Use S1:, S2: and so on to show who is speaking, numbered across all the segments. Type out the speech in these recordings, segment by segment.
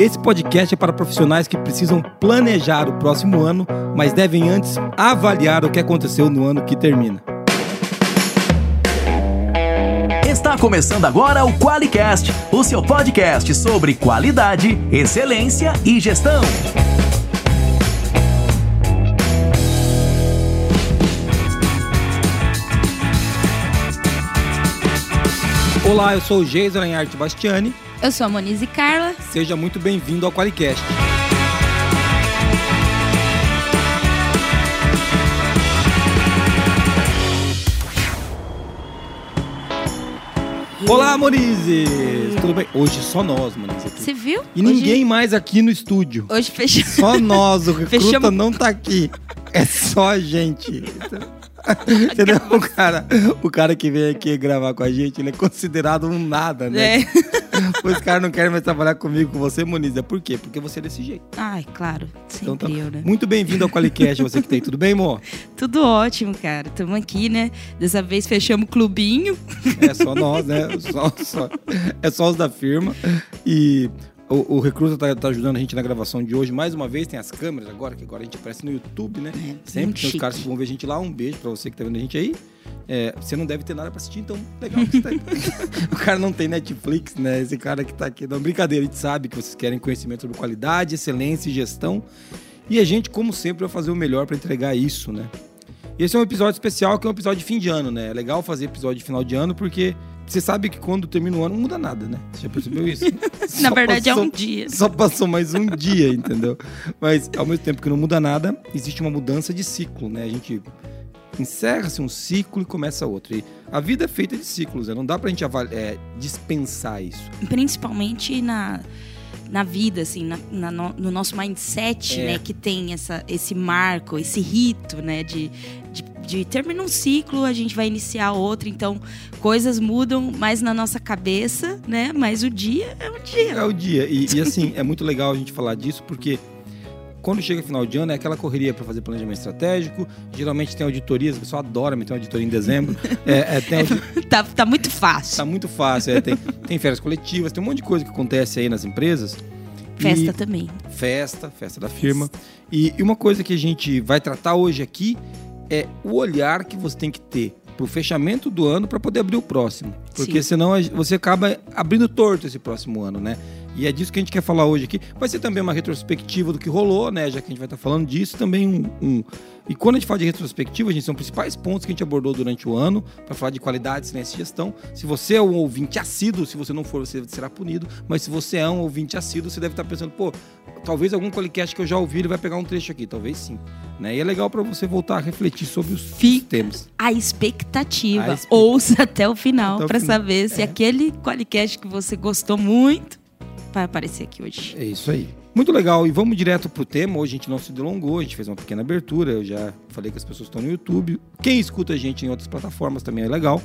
S1: Esse podcast é para profissionais que precisam planejar o próximo ano, mas devem antes avaliar o que aconteceu no ano que termina.
S2: Está começando agora o QualiCast, o seu podcast sobre qualidade, excelência e gestão.
S1: Olá, eu sou o Geison Bastiani.
S3: Eu sou a Monize Carla.
S1: Seja muito bem-vindo ao Qualicast. Olá, Monize! Tudo bem? Hoje só nós, Monize. aqui.
S3: Você viu?
S1: E ninguém mais aqui no estúdio.
S3: Hoje fechou.
S1: Só nós, o recruta
S3: Fechamos-
S1: não tá aqui. É só a gente. Entendeu? O cara, o cara que vem aqui gravar com a gente, ele é considerado um nada, né?
S3: É.
S1: Os caras não querem mais trabalhar comigo, com você, Moniz. É por quê? Porque você é desse jeito.
S3: Ai, claro.
S1: Então tá.
S3: eu, né?
S1: Muito bem-vindo ao Qualicast, você que tem. Tudo bem, amor?
S3: Tudo ótimo, cara. Tamo aqui, né? Dessa vez fechamos o clubinho.
S1: É só nós, né? Só- só- é só os da firma. E o, o Recruta tá, tá ajudando a gente na gravação de hoje. Mais uma vez, tem as câmeras agora, que agora a gente aparece no YouTube, né?
S3: É,
S1: Sempre tem os caras que vão ver a gente lá. Um beijo pra você que tá vendo a gente aí. É, você não deve ter nada pra assistir, então legal que você tá aí. o cara não tem Netflix, né? Esse cara que tá aqui. Não, brincadeira, a gente sabe que vocês querem conhecimento sobre qualidade, excelência e gestão. E a gente, como sempre, vai fazer o melhor pra entregar isso, né? Esse é um episódio especial, que é um episódio de fim de ano, né? É legal fazer episódio de final de ano, porque você sabe que quando termina o ano não muda nada, né? Você já percebeu isso?
S3: Na verdade, é
S1: passou-
S3: um dia.
S1: Só passou mais um dia, entendeu? Mas ao mesmo tempo que não muda nada, existe uma mudança de ciclo, né? A gente encerra-se um ciclo e começa outro. E a vida é feita de ciclos, né? Não dá pra gente é, dispensar isso.
S3: Principalmente na, na vida, assim, na, na no, no nosso mindset,
S1: É.
S3: né? Que tem essa, esse marco, esse rito, né? De, de, de terminar um ciclo, a gente vai iniciar outro. Então, coisas mudam mais na nossa cabeça, né? Mas o dia é um dia.
S1: É o dia. E, e, assim, é muito legal a gente falar disso, porque quando chega final de ano é aquela correria para fazer planejamento estratégico. Geralmente tem auditorias, o pessoal adora meter uma auditoria em dezembro. É, é, tem audi-
S3: Tá, tá muito fácil.
S1: Tá muito fácil. é, tem, tem férias coletivas, tem um monte de coisa que acontece aí nas empresas. E-
S3: Festa também.
S1: festa, festa da firma. E, e uma coisa que a gente vai tratar hoje aqui é o olhar que você tem que ter pro fechamento do ano para poder abrir o próximo. Porque
S3: Sim.
S1: senão você acaba abrindo torto esse próximo ano, né? E é disso que a gente quer falar hoje aqui. Vai ser também uma retrospectiva do que rolou, né? Já que a gente vai estar falando disso, também um, um- E quando a gente fala de retrospectiva, gente, são principais pontos que a gente abordou durante o ano para falar de qualidade, excelência e gestão. Se você é um ouvinte assíduo, se você não for, você será punido. Mas se você é um ouvinte assíduo, você deve estar pensando, pô, talvez algum podcast que eu já ouvi, ele vai pegar um trecho aqui. Talvez sim. Né? E é legal para você voltar a refletir sobre os
S3: Fica
S1: temas.
S3: a expectativa.
S1: A expect-
S3: Ouça até o final para saber se
S1: É.
S3: aquele Qualicast que você gostou muito vai aparecer aqui hoje.
S1: É isso aí. Muito legal. E vamos direto pro tema. Hoje a gente não se delongou, a gente fez uma pequena abertura. Eu já falei que as pessoas estão no YouTube. Quem escuta a gente em outras plataformas também é legal.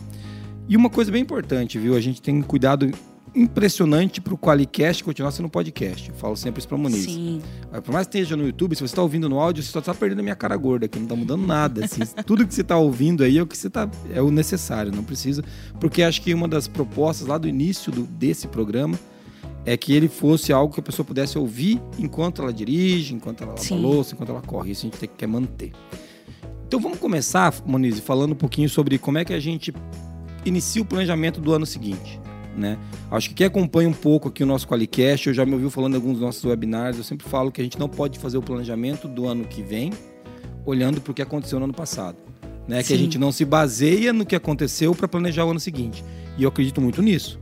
S1: E uma coisa bem importante, viu? A gente tem um cuidado impressionante pro Qualicast continuar sendo podcast. Eu falo sempre isso pra Moniz.
S3: Sim.
S1: Por mais que esteja no YouTube, se você está ouvindo no áudio, você só está perdendo a minha cara gorda, que não está mudando nada. assim. tudo que você está ouvindo aí é o que você tá, é o necessário, não precisa. Porque acho que uma das propostas lá do início do- desse programa é que ele fosse algo que a pessoa pudesse ouvir enquanto ela dirige, enquanto ela lava louça, enquanto ela corre. Isso a gente tem, quer manter. Então vamos começar, Moniz, falando um pouquinho sobre como é que a gente inicia o planejamento do ano seguinte. Né? Acho que quem acompanha um pouco aqui o nosso Qualicast, eu já me ouviu falando em alguns dos nossos webinars, eu sempre falo que a gente não pode fazer o planejamento do ano que vem olhando para o que aconteceu no ano passado. Né? Que a gente não se baseia no que aconteceu para planejar o ano seguinte. E eu acredito muito nisso.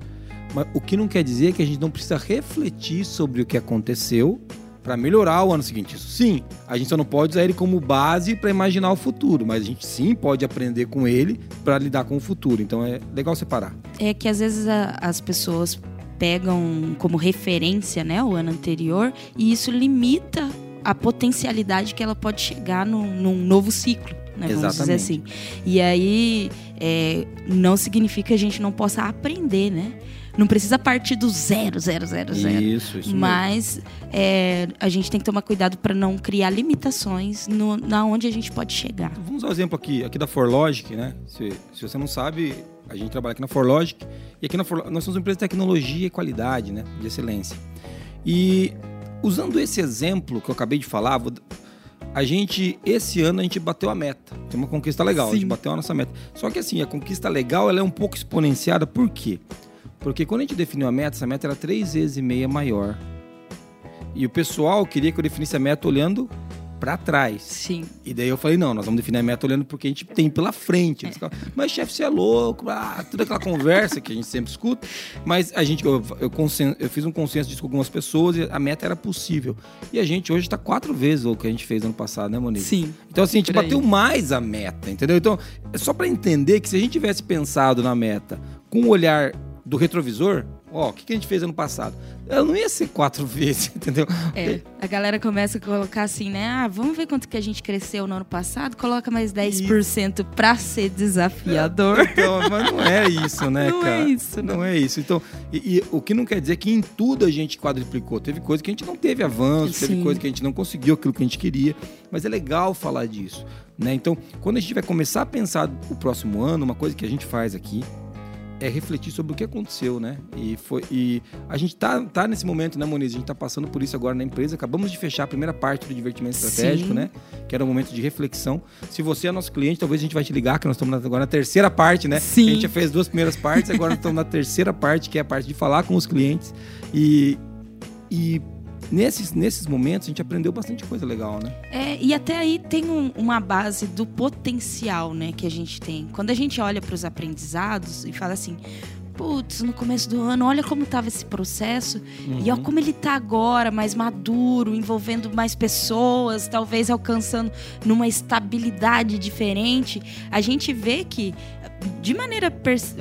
S1: Mas o que não quer dizer que a gente não precisa refletir sobre o que aconteceu para melhorar o ano seguinte. Isso sim, a gente só não pode usar ele como base para imaginar o futuro, mas a gente sim pode aprender com ele para lidar com o futuro. Então é legal separar.
S3: É que às vezes a- as pessoas pegam como referência né, o ano anterior e isso limita a potencialidade que ela pode chegar num, num novo ciclo. Né, vamos dizer
S1: Exatamente.
S3: assim. E aí é, não significa que a gente não possa aprender, né? Não precisa partir do zero, zero, zero, zero.
S1: Isso, isso.
S3: Mas é, a gente tem que tomar cuidado para não criar limitações no, na onde a gente pode chegar.
S1: Vamos usar o exemplo aqui, aqui da ForLogic, né? Se, se você não sabe, a gente trabalha aqui na ForLogic e aqui na For, nós somos uma empresa de tecnologia e qualidade, né? De excelência. E usando esse exemplo que eu acabei de falar, vou- a gente, esse ano, a gente bateu a meta. Tem uma conquista legal, a gente
S3: Sim.
S1: bateu a nossa meta. Só que assim, a conquista legal, ela é um pouco exponenciada, por quê? Porque quando a gente definiu a meta, essa meta era três vezes e meia maior. E o pessoal queria que eu definisse a meta olhando para trás.
S3: Sim.
S1: E daí eu falei, não, nós vamos definir a meta olhando porque a gente tem pela frente. Ficavam, Mas chefe, você é louco, ah, toda aquela conversa que a gente sempre escuta. Mas a gente, eu, eu, consen- eu fiz um consenso disso com algumas pessoas e a meta era possível. E a gente hoje está quatro vezes o que a gente fez ano passado, né, Monique?
S3: Sim.
S1: Então, assim, a gente bateu mais a meta, entendeu? Então, é só para entender que se a gente tivesse pensado na meta com o olhar do retrovisor, ó, o que, que a gente fez ano passado? Ela não ia ser quatro vezes, entendeu?
S3: É, a galera começa a colocar assim, né? Ah, vamos ver quanto que a gente cresceu no ano passado, coloca mais 10% pra ser desafiador.
S1: Então, mas não é isso, né,
S3: Não é
S1: cara?
S3: isso,
S1: Não,
S3: não.
S1: é isso. Então, e, e o que não quer dizer que em tudo a gente quadriplicou. Teve coisa que a gente não teve avanço, teve
S3: Sim.
S1: coisa que a gente não conseguiu aquilo que a gente queria. Mas é legal falar disso, né? Então, quando a gente vai começar a pensar o próximo ano, uma coisa que a gente faz aqui é refletir sobre o que aconteceu, né? E foi e a gente tá, tá nesse momento, né, Moniz? A gente tá passando por isso agora na empresa. Acabamos de fechar a primeira parte do divertimento estratégico,
S3: Sim.
S1: né? Que era um momento de reflexão. Se você é nosso cliente, talvez a gente vai te ligar, que nós estamos agora na terceira parte, né?
S3: Sim.
S1: A gente já fez duas primeiras partes, agora estamos na terceira parte, que é a parte de falar com os clientes. E, e nesses, nesses momentos a gente aprendeu bastante coisa legal, né?
S3: É, e até aí tem um- uma base do potencial, né, que a gente tem. Quando a gente olha para os aprendizados e fala assim, putz, no começo do ano, olha como estava esse processo e olha como ele tá agora, mais maduro, envolvendo mais pessoas, talvez alcançando numa estabilidade diferente. A gente vê que de maneira,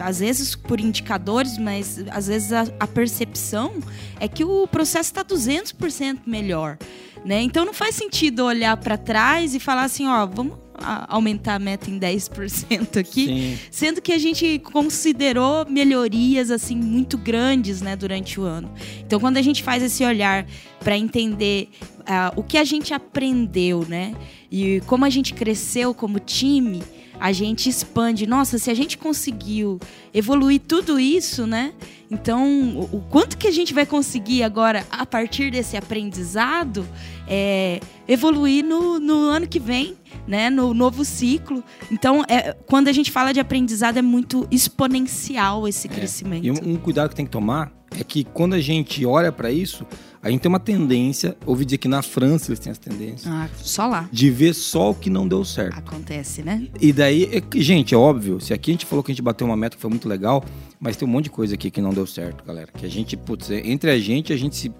S3: às vezes por indicadores, mas às vezes a, a percepção é que o processo está 200% melhor. Né? Então não faz sentido olhar para trás e falar assim, ó, vamos aumentar a meta em 10% aqui,
S1: Sim.
S3: sendo que a gente considerou melhorias assim muito grandes, né, durante o ano. Então quando a gente faz esse olhar para entender ah, o que a gente aprendeu, né, e como a gente cresceu como time, a gente expande. Nossa, se a gente conseguiu evoluir tudo isso, né? Então, o, quanto que a gente vai conseguir agora, a partir desse aprendizado, é, evoluir no, no ano que vem, né? No novo ciclo. Então, é, quando a gente fala de aprendizado, é muito exponencial esse crescimento.
S1: E um, um cuidado que tem que tomar é que quando a gente olha para isso, a gente tem uma tendência, ouvi dizer que na França eles têm essa tendência,
S3: Ah, só lá.
S1: de ver só o que não deu certo.
S3: Acontece, né?
S1: E daí, é gente, é óbvio, se aqui a gente falou que a gente bateu uma meta que foi muito legal, mas tem um monte de coisa aqui que não deu certo, galera. Que a gente, putz, é- entre a gente, a gente se,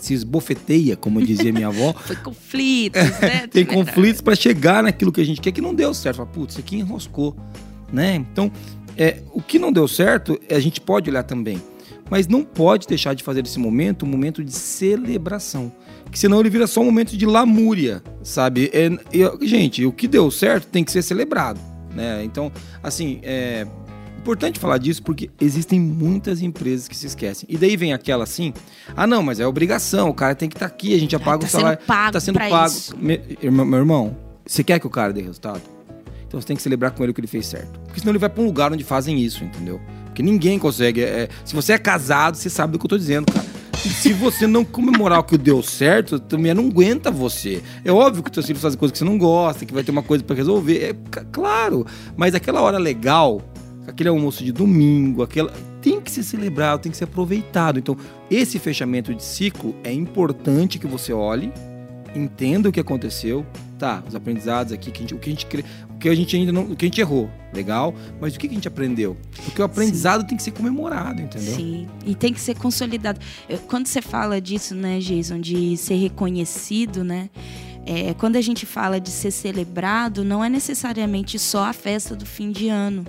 S1: se esbofeteia, como dizia minha avó.
S3: Foi conflitos, né?
S1: tem conflitos para chegar naquilo que a gente quer que não deu certo. Fala, Putz, isso aqui enroscou, né? Então, é, o que não deu certo, a gente pode olhar também. Mas não pode deixar de fazer desse momento um momento de celebração. Que senão ele vira só um momento de lamúria, sabe? É, eu- gente, o que deu certo tem que ser celebrado, né? Então, assim, é importante falar disso porque existem muitas empresas que se esquecem. E daí vem aquela assim, ah não, mas é obrigação, o cara tem que estar aqui, a gente já
S3: Ah,
S1: paga
S3: tá
S1: o
S3: sendo
S1: salário.
S3: pago
S1: tá sendo
S3: pra
S1: pago. Me- meu irmão, você quer que o cara dê resultado? Então você tem que celebrar com ele o que ele fez certo. Porque senão ele vai pra um lugar onde fazem isso, entendeu? Porque ninguém consegue. é- é- se você é casado, você sabe do que eu tô dizendo, cara. Se você não comemorar o que deu certo, também não aguenta você. É óbvio que teus filhos fazem coisas que você não gosta, que vai ter uma coisa pra resolver. É claro. Mas aquela hora legal, aquele almoço de domingo, aquela. Tem que ser celebrado, tem que ser aproveitado. Então, esse fechamento de ciclo é importante que você olhe, entenda o que aconteceu, tá? Os aprendizados aqui, que gente- o que a gente o que a gente ainda não, que a gente errou, legal? Mas o que a gente aprendeu? Porque o aprendizado tem que ser comemorado, entendeu?
S3: Sim, e tem que ser consolidado. Eu- Quando você fala disso, né, Jason, de ser reconhecido, né? é, quando a gente fala de ser celebrado, não é necessariamente só a festa do fim de ano.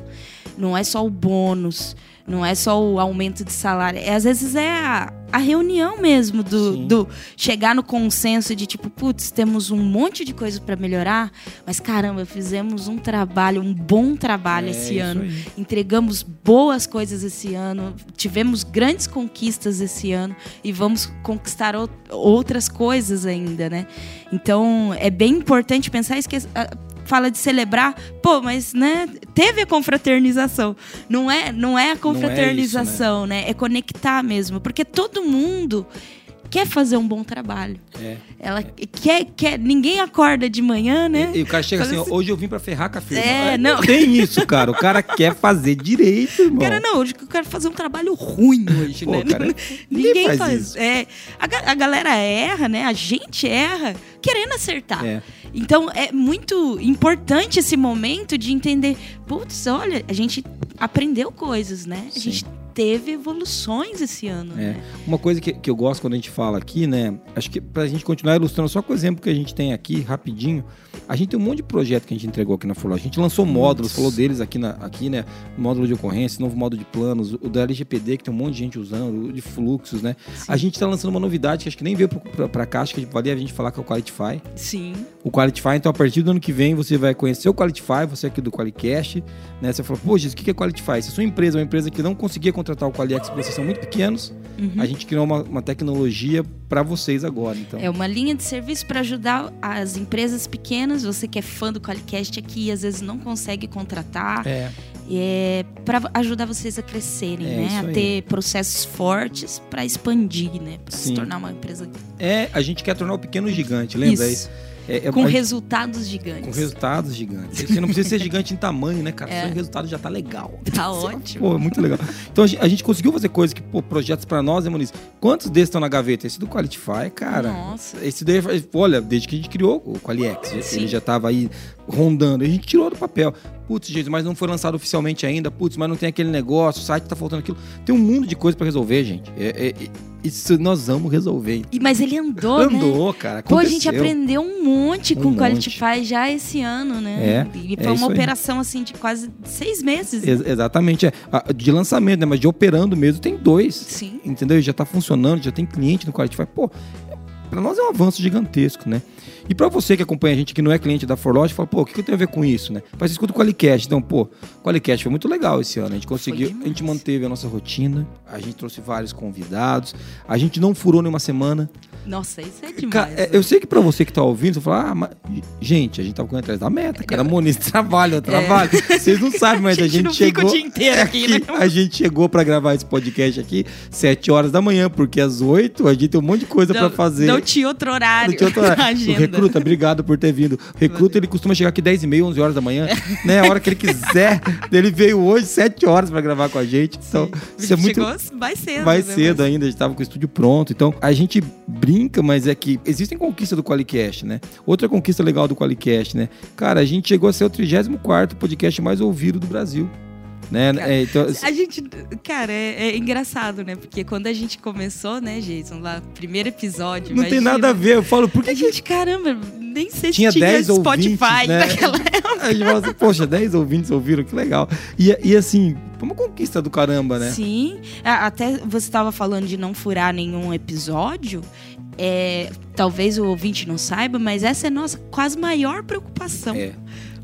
S3: Não é só o bônus, não é só o aumento de salário. É, às vezes é a, a reunião mesmo do,
S1: Sim.
S3: do chegar no consenso de tipo, putz, temos um monte de coisa para melhorar, mas caramba, fizemos um trabalho, um bom trabalho
S1: É
S3: esse ano
S1: aí.
S3: entregamos boas coisas esse ano, tivemos grandes conquistas esse ano e vamos conquistar ou- outras coisas ainda, né? Então é bem importante pensar isso que ah, fala de celebrar, pô, mas né, teve a confraternização. Não é, não é a confraternização, né? É conectar mesmo, porque todo mundo quer fazer um bom trabalho.
S1: É.
S3: Ela quer, quer. Ninguém acorda de manhã, né?
S1: E, e o cara chega assim, ó, hoje eu vim pra ferrar com a firma.
S3: É,
S1: Ah,
S3: não.
S1: tem isso, cara. O cara quer fazer direito, irmão.
S3: Cara, não, hoje eu quero fazer um trabalho ruim hoje,
S1: Pô,
S3: né?
S1: cara,
S3: Ninguém
S1: ninguém faz
S3: faz.
S1: isso.
S3: É, a, a galera erra, né? A gente erra querendo acertar.
S1: É.
S3: Então é muito importante esse momento de entender, putz, olha, a gente aprendeu coisas, né? A
S1: Sim.
S3: gente teve evoluções esse ano,
S1: É.
S3: né?
S1: Uma coisa que, que eu gosto quando a gente fala aqui, né? Acho que pra gente continuar ilustrando só com o exemplo que a gente tem aqui, rapidinho, a gente tem um monte de projeto que a gente entregou aqui na Forloja. A gente lançou módulos, falou deles aqui, na, aqui, né? Módulo de ocorrência, novo módulo de planos, o da LGPD, que tem um monte de gente usando, o de fluxos, né? A gente tá lançando uma novidade que acho que nem veio pra cá, acho que valia a gente falar que é o Qualitify.
S3: Sim.
S1: o Qualitify. Então, a partir do ano que vem, você vai conhecer o Qualitify, você aqui do Qualicast, né? Você falou, pô, Jesus, o que é Qualitify? Se a sua empresa é uma empresa que não conseguia contratar o Qualiex porque vocês são muito pequenos, a gente criou uma, uma tecnologia para vocês agora. Então,
S3: É uma linha de serviço para ajudar as empresas pequenas. Você que é fã do Qualicast aqui e às vezes não consegue contratar.
S1: é,
S3: É, para ajudar vocês a crescerem,
S1: É,
S3: né?
S1: isso
S3: A
S1: aí.
S3: ter processos fortes para expandir, né? Para se tornar uma empresa.
S1: é, a gente quer tornar o pequeno gigante, lembra?
S3: Isso.
S1: É, é-
S3: Com
S1: a-
S3: resultados gigantes.
S1: com resultados gigantes. Você não precisa ser gigante em tamanho, né, cara?
S3: É.
S1: Só o resultado já tá legal.
S3: Tá ótimo.
S1: Pô, é muito legal. Então a gente, conseguiu fazer coisas que, pô, projetos pra nós, né, Muniz? Quantos desses estão na gaveta? Esse do Qualitify, cara.
S3: Nossa.
S1: Esse daí, olha, desde que a gente criou o Qualiex,
S3: Sim.
S1: ele já tava aí rondando. A gente tirou do papel. Putz, gente, mas não foi lançado oficialmente ainda. Putz, mas não tem aquele negócio, o site tá faltando aquilo. Tem um mundo de coisa pra resolver, gente. É, é- é- isso nós vamos resolver.
S3: E, mas ele andou, né?
S1: Andou, cara.
S3: Pô, a
S1: Aconteceu.
S3: gente aprendeu um monte
S1: Um
S3: com o
S1: monte.
S3: Qualitify já esse ano, né?
S1: É,
S3: E
S1: é
S3: foi
S1: isso
S3: uma
S1: aí.
S3: operação assim de quase seis meses.
S1: Ex- exatamente. É. Ah, De lançamento, né? Mas de operando mesmo, tem dois.
S3: Sim.
S1: entendeu? Já tá funcionando, já tem cliente no Qualify. Pô, para nós é um avanço gigantesco, né? E para você que acompanha a gente que não é cliente da Forloge, fala, pô, o que, que eu tenho a ver com isso, né? Mas escuta o Qualicast. Então, pô, o Qualicast foi muito legal esse ano. A gente conseguiu, a gente manteve a nossa rotina, a gente trouxe vários convidados, a gente não furou nenhuma semana.
S3: Nossa, isso é demais.
S1: Cara, é, eu sei que pra você que tá ouvindo, você fala, ah, mas, gente, a gente tava correndo atrás da meta, cara. Moniz, trabalho, eu trabalho. Vocês não sabem, mas a gente,
S3: É. não fica
S1: chegou.
S3: o dia inteiro aqui, né?
S1: A gente chegou pra gravar esse podcast aqui 7 horas da manhã, porque às 8 a gente tem um monte de coisa pra fazer.
S3: Não tinha outro horário.
S1: Não tinha outra-
S3: na
S1: O recruta, obrigado por ter vindo. O recruta, ele costuma chegar aqui 10 e meia, 11 horas da manhã, né? A hora que ele quiser. Ele veio hoje 7 horas pra gravar com a gente. Então, isso é muito
S3: Chegou mais cedo.
S1: mais
S3: né?
S1: cedo ainda, a gente tava com o estúdio pronto. Então, a gente brinca, mas é que existem conquistas do Qualicast, né? Outra conquista legal do Qualicast, né? Cara, a gente chegou a ser o 34 podcast mais ouvido do Brasil. Né?
S3: Cara,
S1: É, então,
S3: A gente, cara, é, é engraçado, né? Porque quando a gente começou, né, Jason, lá, primeiro episódio.
S1: não tem
S3: imagina.
S1: nada a ver. Eu falo, por que,
S3: A
S1: que
S3: gente, caramba, nem sei
S1: tinha
S3: se tinha
S1: 10
S3: Spotify
S1: ouvintes, né?
S3: naquela época.
S1: A gente fala assim, poxa, 10 ouvintes ouviram, que legal. E, e assim, foi uma conquista do caramba, né?
S3: Sim. Até você estava falando de não furar nenhum episódio. É, talvez o ouvinte não saiba, mas essa é nossa quase maior preocupação.
S1: É.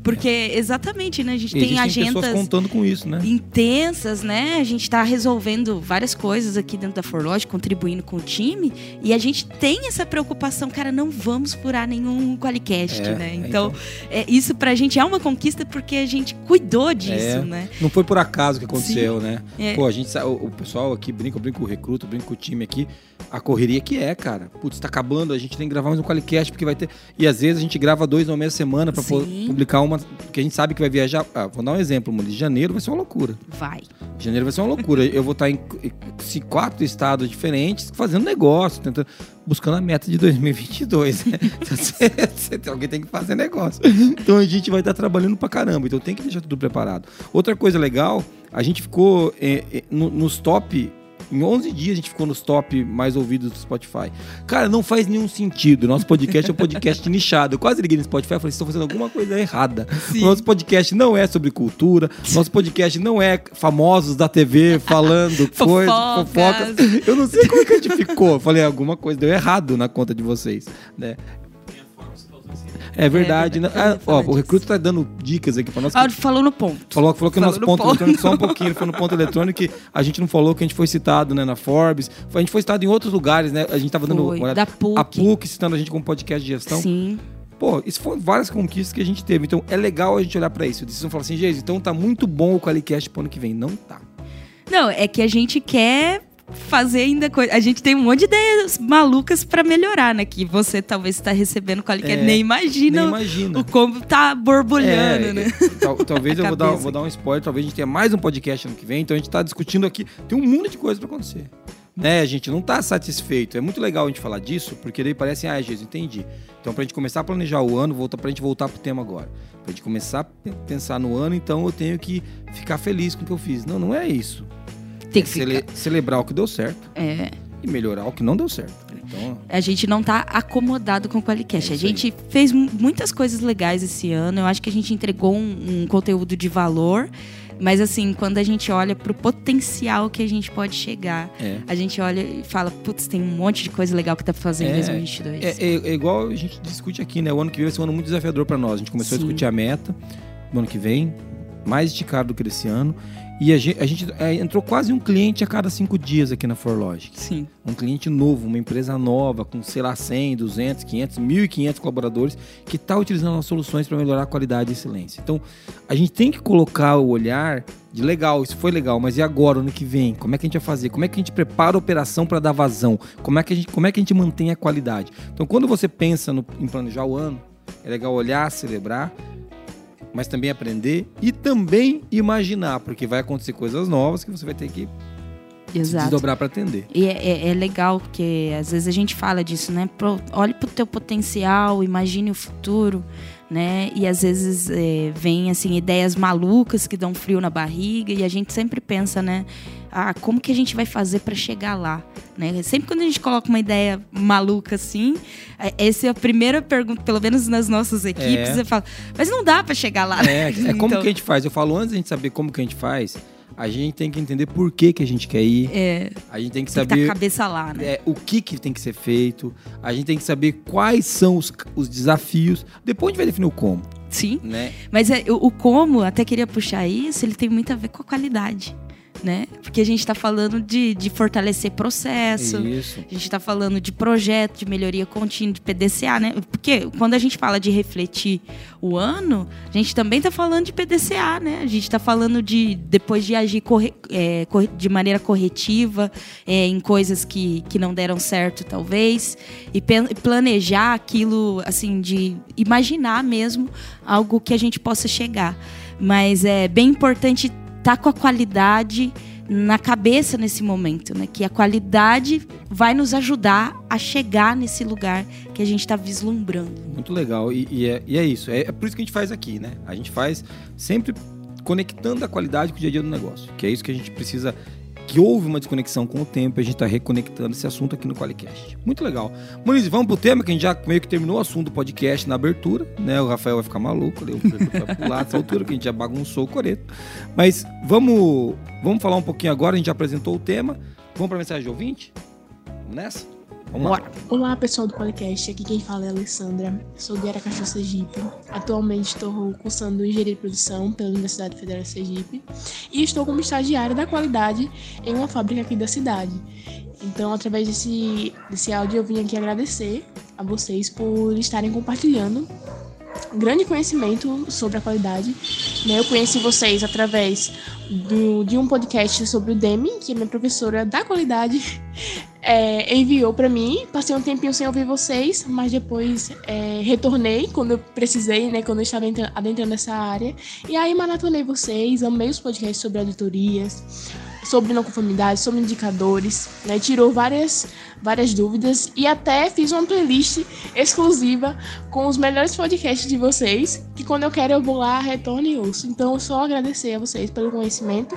S3: Porque, exatamente, né? A gente tem agendas
S1: contando com isso, né?
S3: intensas, né? A gente está resolvendo várias coisas aqui dentro da Forlodge, contribuindo com o time, e a gente tem essa preocupação, cara, não vamos furar nenhum Qualicast,
S1: É,
S3: né?
S1: é,
S3: Então, é, isso pra gente é uma conquista porque a gente cuidou disso,
S1: É.
S3: né?
S1: Não foi por acaso que aconteceu, né?
S3: É.
S1: Pô, a gente o, o pessoal aqui brinca, eu brinco com o recruta, eu brinco com o time aqui. A correria que é, cara. Putz, tá acabando, a gente tem que gravar mais um Qualicast, porque vai ter. E às vezes a gente grava dois na mesma semana
S3: Sim.
S1: publicar uma. Que a gente sabe que vai viajar. Ah, vou dar um exemplo, mano. De janeiro vai ser uma loucura.
S3: Vai.
S1: Janeiro vai ser uma loucura. Eu vou estar em quatro estados diferentes, fazendo negócio, tentando, buscando a meta de 2022. né? Então, você- você tem- alguém tem que fazer negócio. Então a gente vai estar trabalhando pra caramba. Então tem que deixar tudo preparado. Outra coisa legal, a gente ficou é, é, no- nos top. Em 11 dias a gente ficou nos top mais ouvidos do Spotify. Cara, não faz nenhum sentido. Nosso podcast é um podcast nichado. Eu quase liguei no Spotify e falei: vocês estão fazendo alguma coisa errada.
S3: Sim.
S1: Nosso podcast não é sobre cultura. Nosso podcast não é famosos da TV falando coisas,
S3: Fofocas.
S1: fofocas. Eu não sei como é que a gente ficou. Eu falei, alguma coisa deu errado na conta de vocês, né? É verdade. né?
S3: eu ia
S1: Ah, ó, o recruto tá dando dicas aqui pra nós. que-
S3: Ah, falou no ponto.
S1: Falou, falou que o
S3: Falou
S1: nosso
S3: no
S1: ponto,
S3: ponto.
S1: eletrônico, só um pouquinho, ele foi no ponto eletrônico que a gente não falou que a gente foi citado né, na Forbes. A gente foi citado em outros lugares, né? A gente tava dando.
S3: Foi,
S1: uma-
S3: da PUC.
S1: A PUC citando a gente como podcast de gestão.
S3: Sim.
S1: Pô, isso foram várias conquistas que a gente teve. Então é legal a gente olhar pra isso. Vocês vão falar assim, gente, então tá muito bom o Qualicast pro ano que vem. Não tá.
S3: Não, é que a gente quer fazer ainda coisa. A gente tem um monte de ideias malucas para melhorar, né? Que você talvez está recebendo qualquer. É, nem imagina,
S1: nem imagina.
S3: O, como tá borbulhando, é, né?
S1: Tal, talvez eu vou dar, vou dar um spoiler, talvez a gente tenha mais um podcast ano que vem, então a gente está discutindo aqui. Tem um mundo de coisas para acontecer. Né, a gente não está satisfeito. É muito legal a gente falar disso, porque daí parece, ah, Jesus, entendi. Então, para a gente começar a planejar o ano, volta para a gente voltar pro tema agora. Para a gente começar a pensar no ano, então eu tenho que ficar feliz com o que eu fiz. Não, não é isso.
S3: Tem
S1: é
S3: que cele
S1: ficar... celebrar o que deu certo.
S3: É.
S1: E melhorar o que não deu certo. Então...
S3: A gente não está acomodado com o Qualicast. É a gente aí. fez muitas coisas legais esse ano. Eu acho que a gente entregou um, um conteúdo de valor. Mas assim, quando a gente olha pro potencial que a gente pode chegar, é. a gente olha e fala, putz, tem um monte de coisa legal que tá fazendo é, em 2022.
S1: É, é, é, igual a gente discute aqui, né? O ano que vem vai ser um ano muito desafiador para nós. A gente começou Sim. a discutir a meta no ano que vem, mais esticado do que esse ano. E a gente, a gente é, entrou quase um cliente a cada cinco dias aqui na Forlogic.
S3: Sim.
S1: Um cliente novo, uma empresa nova, com, sei lá, 100, 200, 500, 1.500 colaboradores, que está utilizando as soluções para melhorar a qualidade e excelência. Então, a gente tem que colocar o olhar de legal, isso foi legal, mas e agora, ano que vem? Como é que a gente vai fazer? Como é que a gente prepara a operação para dar vazão? Como é, que a gente, como é que a gente mantém a qualidade? Então, quando você pensa no, em planejar o ano, é legal olhar, celebrar, mas também aprender e também imaginar, porque vai acontecer coisas novas que você vai ter que Exato. se desdobrar para atender.
S3: E é, é, é, legal porque às vezes a gente fala disso, né? Pro, olhe para o teu potencial, imagine o futuro, né? E às vezes é, vem assim ideias malucas que dão frio na barriga e a gente sempre pensa, né? Ah, como que a gente vai fazer para chegar lá? Né? Sempre quando a gente coloca uma ideia maluca assim, é, essa é a primeira pergunta, pelo menos nas nossas equipes, é. você fala, mas não dá para chegar lá.
S1: É, é como então... que a gente faz? Eu falo antes da gente saber como que a gente faz, a gente tem que entender por que, que a gente quer ir.
S3: É.
S1: A gente tem que
S3: tem
S1: saber.
S3: Que tá cabeça lá, né?
S1: É, o que, que tem que ser feito. A gente tem que saber quais são os, os desafios. Depois a gente vai definir o como.
S3: Sim.
S1: Né?
S3: Mas é, o, o como, até queria puxar isso, ele tem muito a ver com a qualidade né? Porque a gente está falando de, de fortalecer processo,
S1: Isso.
S3: a gente está falando de projeto, de melhoria contínua, de PDCA, né? Porque quando a gente fala de refletir o ano, a gente também está falando de PDCA, né? A gente está falando de depois de agir corre, é, de maneira corretiva é, em coisas que, que não deram certo, talvez, e planejar aquilo, assim, de imaginar mesmo algo que a gente possa chegar. Mas é bem importante tá com a qualidade na cabeça nesse momento, né? Que a qualidade vai nos ajudar a chegar nesse lugar que a gente está vislumbrando.
S1: Muito legal. E, e, é, e, é, isso. É, é, por isso que a gente faz aqui, né? A gente faz sempre conectando a qualidade com o dia a dia do negócio. Que é isso que a gente precisa que houve uma desconexão com o tempo e a gente está reconectando esse assunto aqui no Qualicast. Muito legal. Muniz, vamos pro tema que a gente já meio que terminou o assunto do podcast na abertura, né? O Rafael vai ficar maluco, eu vou pular dessa altura que a gente já bagunçou o coreto. Mas vamos, vamos falar um pouquinho agora, a gente já apresentou o tema. Vamos para a mensagem de ouvinte? Vamos nessa? Vamos lá.
S4: Olá, pessoal do podcast. Aqui quem fala é a Alessandra. Sou de Aracaju, Sergipe. Atualmente estou cursando Engenharia de Produção pela Universidade Federal de Sergipe e estou como estagiária da qualidade em uma fábrica aqui da cidade. Então, através desse, desse áudio, eu vim aqui agradecer a vocês por estarem compartilhando grande conhecimento sobre a qualidade. Né? Eu conheci vocês através do, de um podcast sobre o Demi, que minha professora da qualidade, é, enviou para mim. Passei um tempinho sem ouvir vocês, mas depois é, retornei quando eu precisei, né? Quando eu estava adentrando essa área. E aí maratonei vocês, amei os podcasts sobre auditorias sobre não conformidade, sobre indicadores, né? Tirou várias, várias dúvidas e até fiz uma playlist exclusiva com os melhores podcasts de vocês, que quando eu quero eu vou lá, retorno e ouço. Então, só agradecer a vocês pelo conhecimento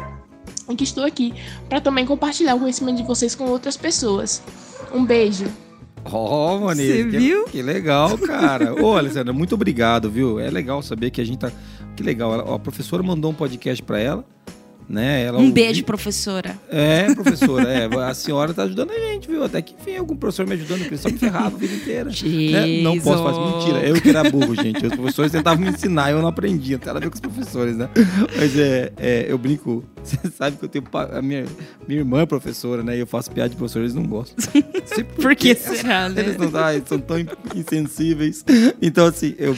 S4: e que estou aqui para também compartilhar o conhecimento de vocês com outras pessoas. Um beijo.
S1: Ó, oh, Você
S3: viu?
S1: Que legal, cara. Ô, Alessandra, muito obrigado, viu? É legal saber que a gente tá. Que legal. A professora mandou um podcast para ela né? Ela
S3: um beijo, professora.
S1: É, professora, é. A senhora tá ajudando a gente, viu? Até que enfim, algum professor me ajudando, porque só me ferrava a vida inteira. Né? Não posso fazer mentira. Eu que era burro, gente. Os professores tentavam me ensinar, eu não aprendia. Não tem nada a ver com os professores, né? Mas é, é eu brinco. Você sabe que eu tenho. A minha, minha irmã é professora, né? E eu faço piada de professor, eles não gostam.
S3: Por, por que será,
S1: né? Eles não ai, são tão insensíveis. Então, assim, eu.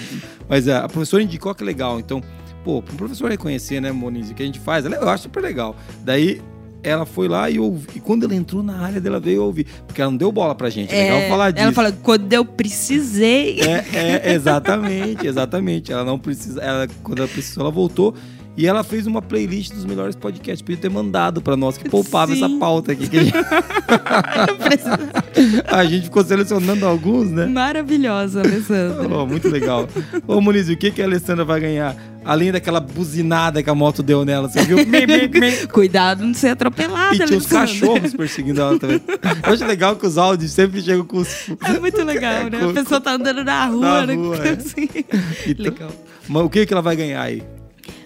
S1: Mas a professora indicou que é legal. Então, pô, um professor reconhecer, né, Moniz, o que a gente faz, eu acho super legal. Daí, ela foi lá e ouvi. E quando ela entrou na área dela, veio ouvir. Porque ela não deu bola pra gente. É, legal falar disso.
S3: Ela fala, quando eu precisei.
S1: É, é exatamente, exatamente. Ela não precisa. Ela, quando ela precisou, ela voltou. E ela fez uma playlist dos melhores podcasts. Podia ter mandado pra nós, que poupava Sim. essa pauta aqui. A, gente... a gente ficou selecionando alguns, né?
S3: Maravilhosa, Alessandra.
S1: Oh, muito legal. Ô, Muniz, o que, que a Alessandra vai ganhar? Além daquela buzinada que a moto deu nela, você viu?
S3: Cuidado não ser atropelada,
S1: E tinha os cachorros perseguindo ela também. Eu acho legal que os áudios sempre chegam com os...
S3: É muito legal, né? A pessoa tá andando na rua, na rua né? É. Assim.
S1: Então, legal. Mas o que, que ela vai ganhar aí?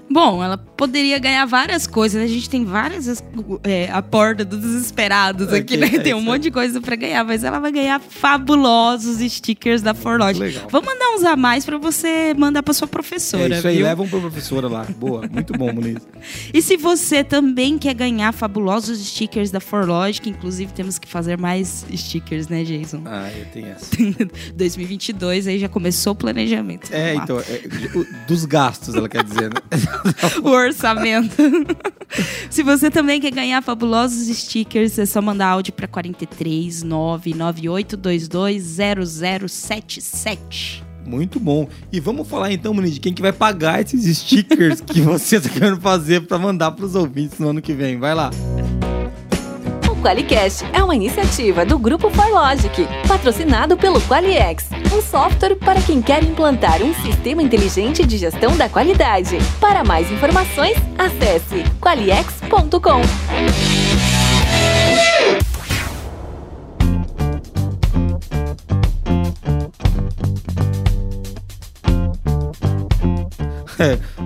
S3: Bom, ela poderia ganhar várias coisas. A gente tem várias. É, a porta dos desesperados aqui, né? É tem um monte de coisa para ganhar, mas ela vai ganhar fabulosos stickers da Forlodge. Vou mandar uns a mais para você mandar para sua professora.
S1: É isso aí, viu? levam pra professora lá. Boa, muito bom, Muniz.
S3: e se você também quer ganhar fabulosos stickers da Forlodge, que inclusive temos que fazer mais stickers, né, Jason?
S1: Ah, eu tenho essa.
S3: 2022 aí já começou o planejamento.
S1: É, então, é, dos gastos, ela quer dizer, né?
S3: o orçamento. Se você também quer ganhar fabulosos stickers, é só mandar áudio para 43 0077.
S1: Muito bom. E vamos falar então, Muniz, de quem que vai pagar esses stickers que você está querendo fazer para mandar para os ouvintes no ano que vem. Vai lá.
S5: QualiCast é uma iniciativa do Grupo ForLogic, patrocinado pelo QualiX, um software para quem quer implantar um sistema inteligente de gestão da qualidade. Para mais informações, acesse qualiex.com.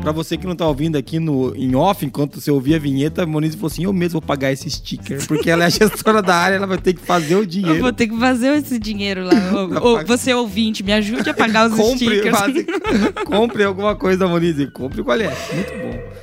S1: pra você que não tá ouvindo aqui no, em off, enquanto você ouvia a vinheta, a Monize falou assim: eu mesmo vou pagar esse sticker, porque ela é a gestora da área, ela vai ter que fazer o dinheiro. Eu
S3: vou ter que fazer esse dinheiro lá. Ou, você ouvinte, me ajude a pagar os compre, stickers.
S1: Compre alguma coisa, Monize. Compre qual é. Muito bom.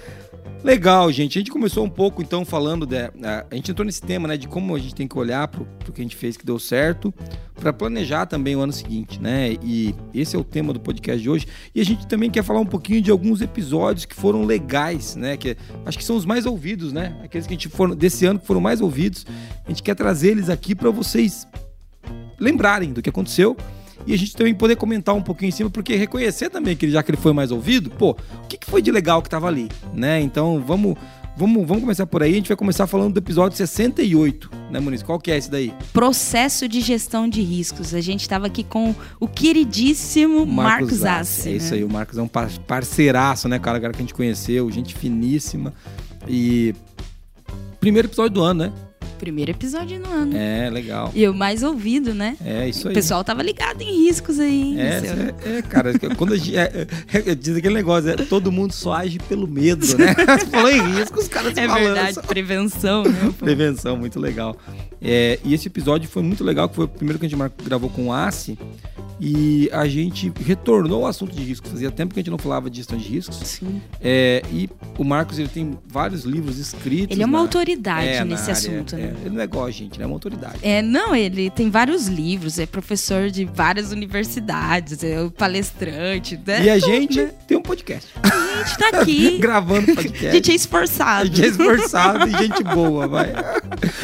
S1: Legal, gente. A gente começou um pouco então falando de, a, gente entrou nesse tema, né, de como a gente tem que olhar para o que a gente fez que deu certo, para planejar também o ano seguinte, né? E esse é o tema do podcast de hoje. E a gente também quer falar um pouquinho de alguns episódios que foram legais, né? Que acho que são os mais ouvidos, né? Aqueles que a gente foram desse ano que foram mais ouvidos. A gente quer trazer eles aqui para vocês lembrarem do que aconteceu e a gente também poder comentar um pouquinho em cima, porque reconhecer também que já que ele foi mais ouvido, pô, o que, que foi de legal que tava ali, né? Então vamos, vamos, vamos começar por aí. A gente vai começar falando do episódio 68, né, Muniz? Qual que é esse daí?
S3: Processo de gestão de riscos. A gente estava aqui com o queridíssimo Marcos, Marcos Assi.
S1: É né? isso aí, o Marcos é um parceiraço, né, cara? Cara que a gente conheceu, gente finíssima. E primeiro episódio do ano, né?
S3: Primeiro episódio no ano.
S1: É, legal.
S3: E o mais ouvido, né?
S1: É, isso aí.
S3: O pessoal tava ligado em riscos aí.
S1: É, é, é, cara, quando a gente. É, é, diz aquele negócio, é, todo mundo só age pelo medo, né? Você falou em riscos, os caras se
S3: É verdade, prevenção, né?
S1: prevenção, muito legal. É, e esse episódio foi muito legal, que foi o primeiro que a gente gravou com o Assi. E a gente retornou ao assunto de riscos. Fazia tempo que a gente não falava de gestão de riscos.
S3: Sim.
S1: É, e o Marcos ele tem vários livros escritos.
S3: Ele é uma na, autoridade é, nesse assunto,
S1: é,
S3: né?
S1: ele não é igual a gente, ele é uma autoridade.
S3: É, não, ele tem vários livros, é professor de várias universidades, é palestrante. Né?
S1: E a gente né? tem um podcast.
S3: A gente tá aqui.
S1: Gravando podcast.
S3: A gente é esforçado.
S1: A gente é esforçado e gente boa, vai.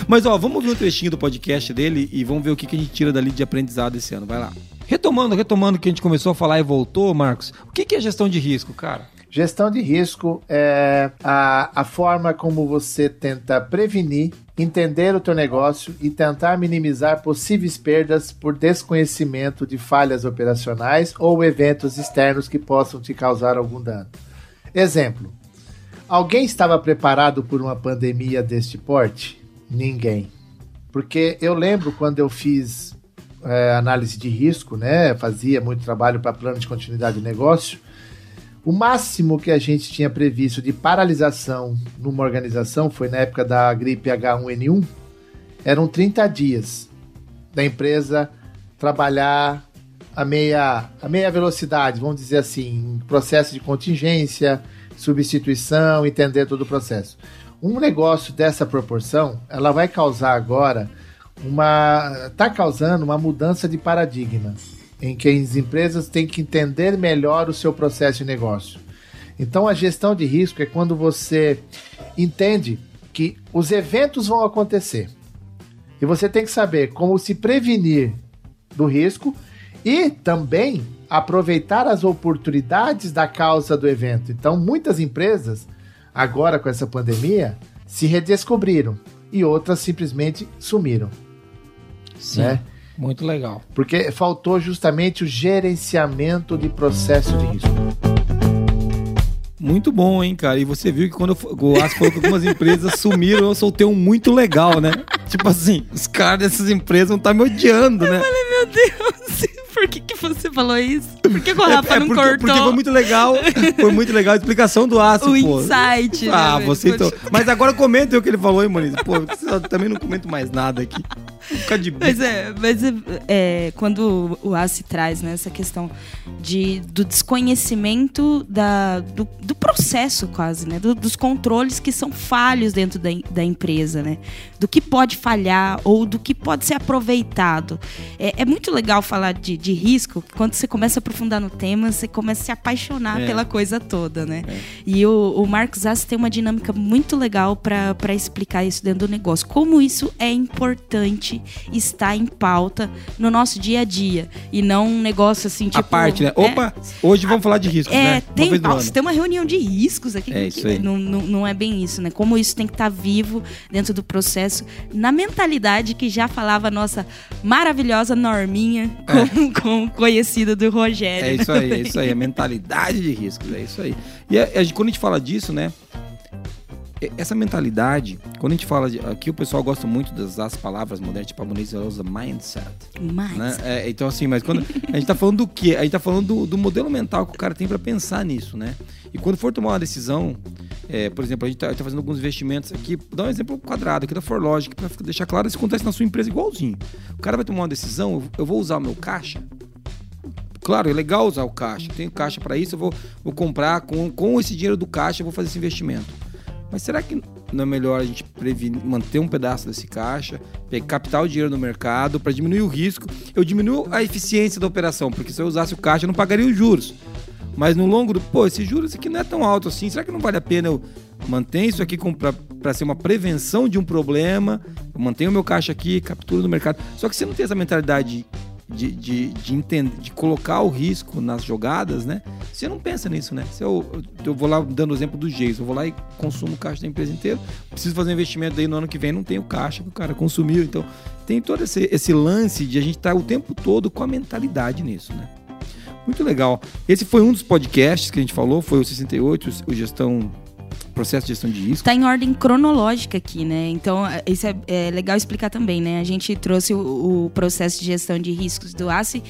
S1: Mas ó, vamos ver um trechinho do podcast dele e vamos ver o que, que a gente tira dali de aprendizado esse ano. Vai lá. Retomando, retomando o que a gente começou a falar e voltou, Marcos, o que é gestão de risco, cara?
S6: Gestão de risco é a, a forma como você tenta prevenir, entender o teu negócio e tentar minimizar possíveis perdas por desconhecimento de falhas operacionais ou eventos externos que possam te causar algum dano. Exemplo: alguém estava preparado por uma pandemia deste porte? Ninguém. Porque eu lembro quando eu fiz é, análise de risco, né? Fazia muito trabalho para plano de continuidade de negócio. O máximo que a gente tinha previsto de paralisação numa organização foi na época da gripe H1N1, eram 30 dias da empresa trabalhar a meia, a meia velocidade, vamos dizer assim, processo de contingência, substituição, entender todo o processo. Um negócio dessa proporção, ela vai causar agora uma está causando uma mudança de paradigma em que as empresas têm que entender melhor o seu processo de negócio. Então a gestão de risco é quando você entende que os eventos vão acontecer. E você tem que saber como se prevenir do risco e também aproveitar as oportunidades da causa do evento. Então, muitas empresas, agora com essa pandemia, se redescobriram e outras simplesmente sumiram.
S1: Sim.
S6: Né?
S1: Muito legal.
S6: Porque faltou justamente o gerenciamento de processo de risco.
S1: Muito bom, hein, cara? E você viu que quando eu, o Aço falou que algumas empresas sumiram, eu soltei um muito legal, né? Tipo assim, os caras dessas empresas vão estar tá me odiando, né?
S3: Eu falei, meu Deus, por que, que você falou isso? Por que, que o Rafa
S1: é, é
S3: não
S1: porque,
S3: cortou?
S1: Porque foi muito legal. Foi muito legal a explicação do Aço,
S3: o
S1: pô.
S3: insight.
S1: Ah,
S3: né,
S1: você então. Mas agora comenta o que ele falou, hein, Moniz? Pô, eu também não comento mais nada aqui. Vou ficar de
S3: Mas é, mas é, é, quando o ACE traz né, essa questão de, do desconhecimento da, do, do processo quase, né? Do, dos controles que são falhos dentro da, da empresa, né? Do que pode falhar ou do que pode ser aproveitado. É, é muito legal falar de, de risco, quando você começa a aprofundar no tema, você começa a se apaixonar
S1: É.
S3: pela coisa toda, né? E o, o Marcos Assi tem uma dinâmica muito legal para explicar isso dentro do negócio. Como isso é importante estar em pauta no nosso dia a dia. E não um negócio assim, tipo.
S1: a parte, né?
S3: é,
S1: Opa, hoje vamos falar de riscos,
S3: é,
S1: né?
S3: Tem, nossa, tem uma reunião de riscos aqui.
S1: É
S3: que-
S1: isso aí.
S3: Não, não, não é bem isso, né? Como isso tem que estar vivo dentro do processo, na mentalidade que já falava a nossa maravilhosa Norminha, com, com conhecida do Rogério.
S1: É isso aí, é isso aí. A mentalidade de riscos, é isso aí. E a- a quando a gente fala disso, né? E- Essa mentalidade, quando a gente fala de. Aqui o pessoal gosta muito das as palavras modernas, tipo a Moniz ela usa mindset.
S3: Mas,
S1: Né? É, então, assim, mas quando a gente tá falando do quê? A gente tá falando do, do modelo mental que o cara tem para pensar nisso, né? E quando for tomar uma decisão, é, por exemplo, a gente tá, tá fazendo alguns investimentos aqui, dar um exemplo quadrado aqui da Forlogic, para deixar claro isso acontece na sua empresa igualzinho. O cara vai tomar uma decisão, eu, eu vou usar o meu caixa. Claro, é legal usar o caixa. Tenho caixa para isso, eu vou, vou comprar com, com esse dinheiro do caixa, eu vou fazer esse investimento. Mas será que não é melhor a gente prevenir, manter um pedaço desse caixa, captar o dinheiro no mercado para diminuir o risco? Eu diminuo a eficiência da operação, porque se eu usasse o caixa, eu não pagaria os juros. Mas no longo do, pô, esse juros aqui não é tão alto assim. Será que não vale a pena eu manter isso aqui para ser uma prevenção de um problema? Eu mantenho o meu caixa aqui, capturo no mercado. Só que você não tem essa mentalidade de, de, de, entender, de colocar o risco nas jogadas, né? Você não pensa nisso, né? Se eu, eu vou lá dando o exemplo do Geis, eu vou lá e consumo o caixa da empresa inteira, preciso fazer um investimento daí no ano que vem, não tenho caixa que o cara consumiu. Então, tem todo esse, esse lance de a gente estar o tempo todo com a mentalidade nisso, né? Muito legal. Esse foi um dos podcasts que a gente falou, foi o 68, o gestão, processo de gestão de risco.
S3: Tá em ordem cronológica aqui, né? Então, isso é, é legal explicar também, né? A gente trouxe o, o processo de gestão de riscos do ACE.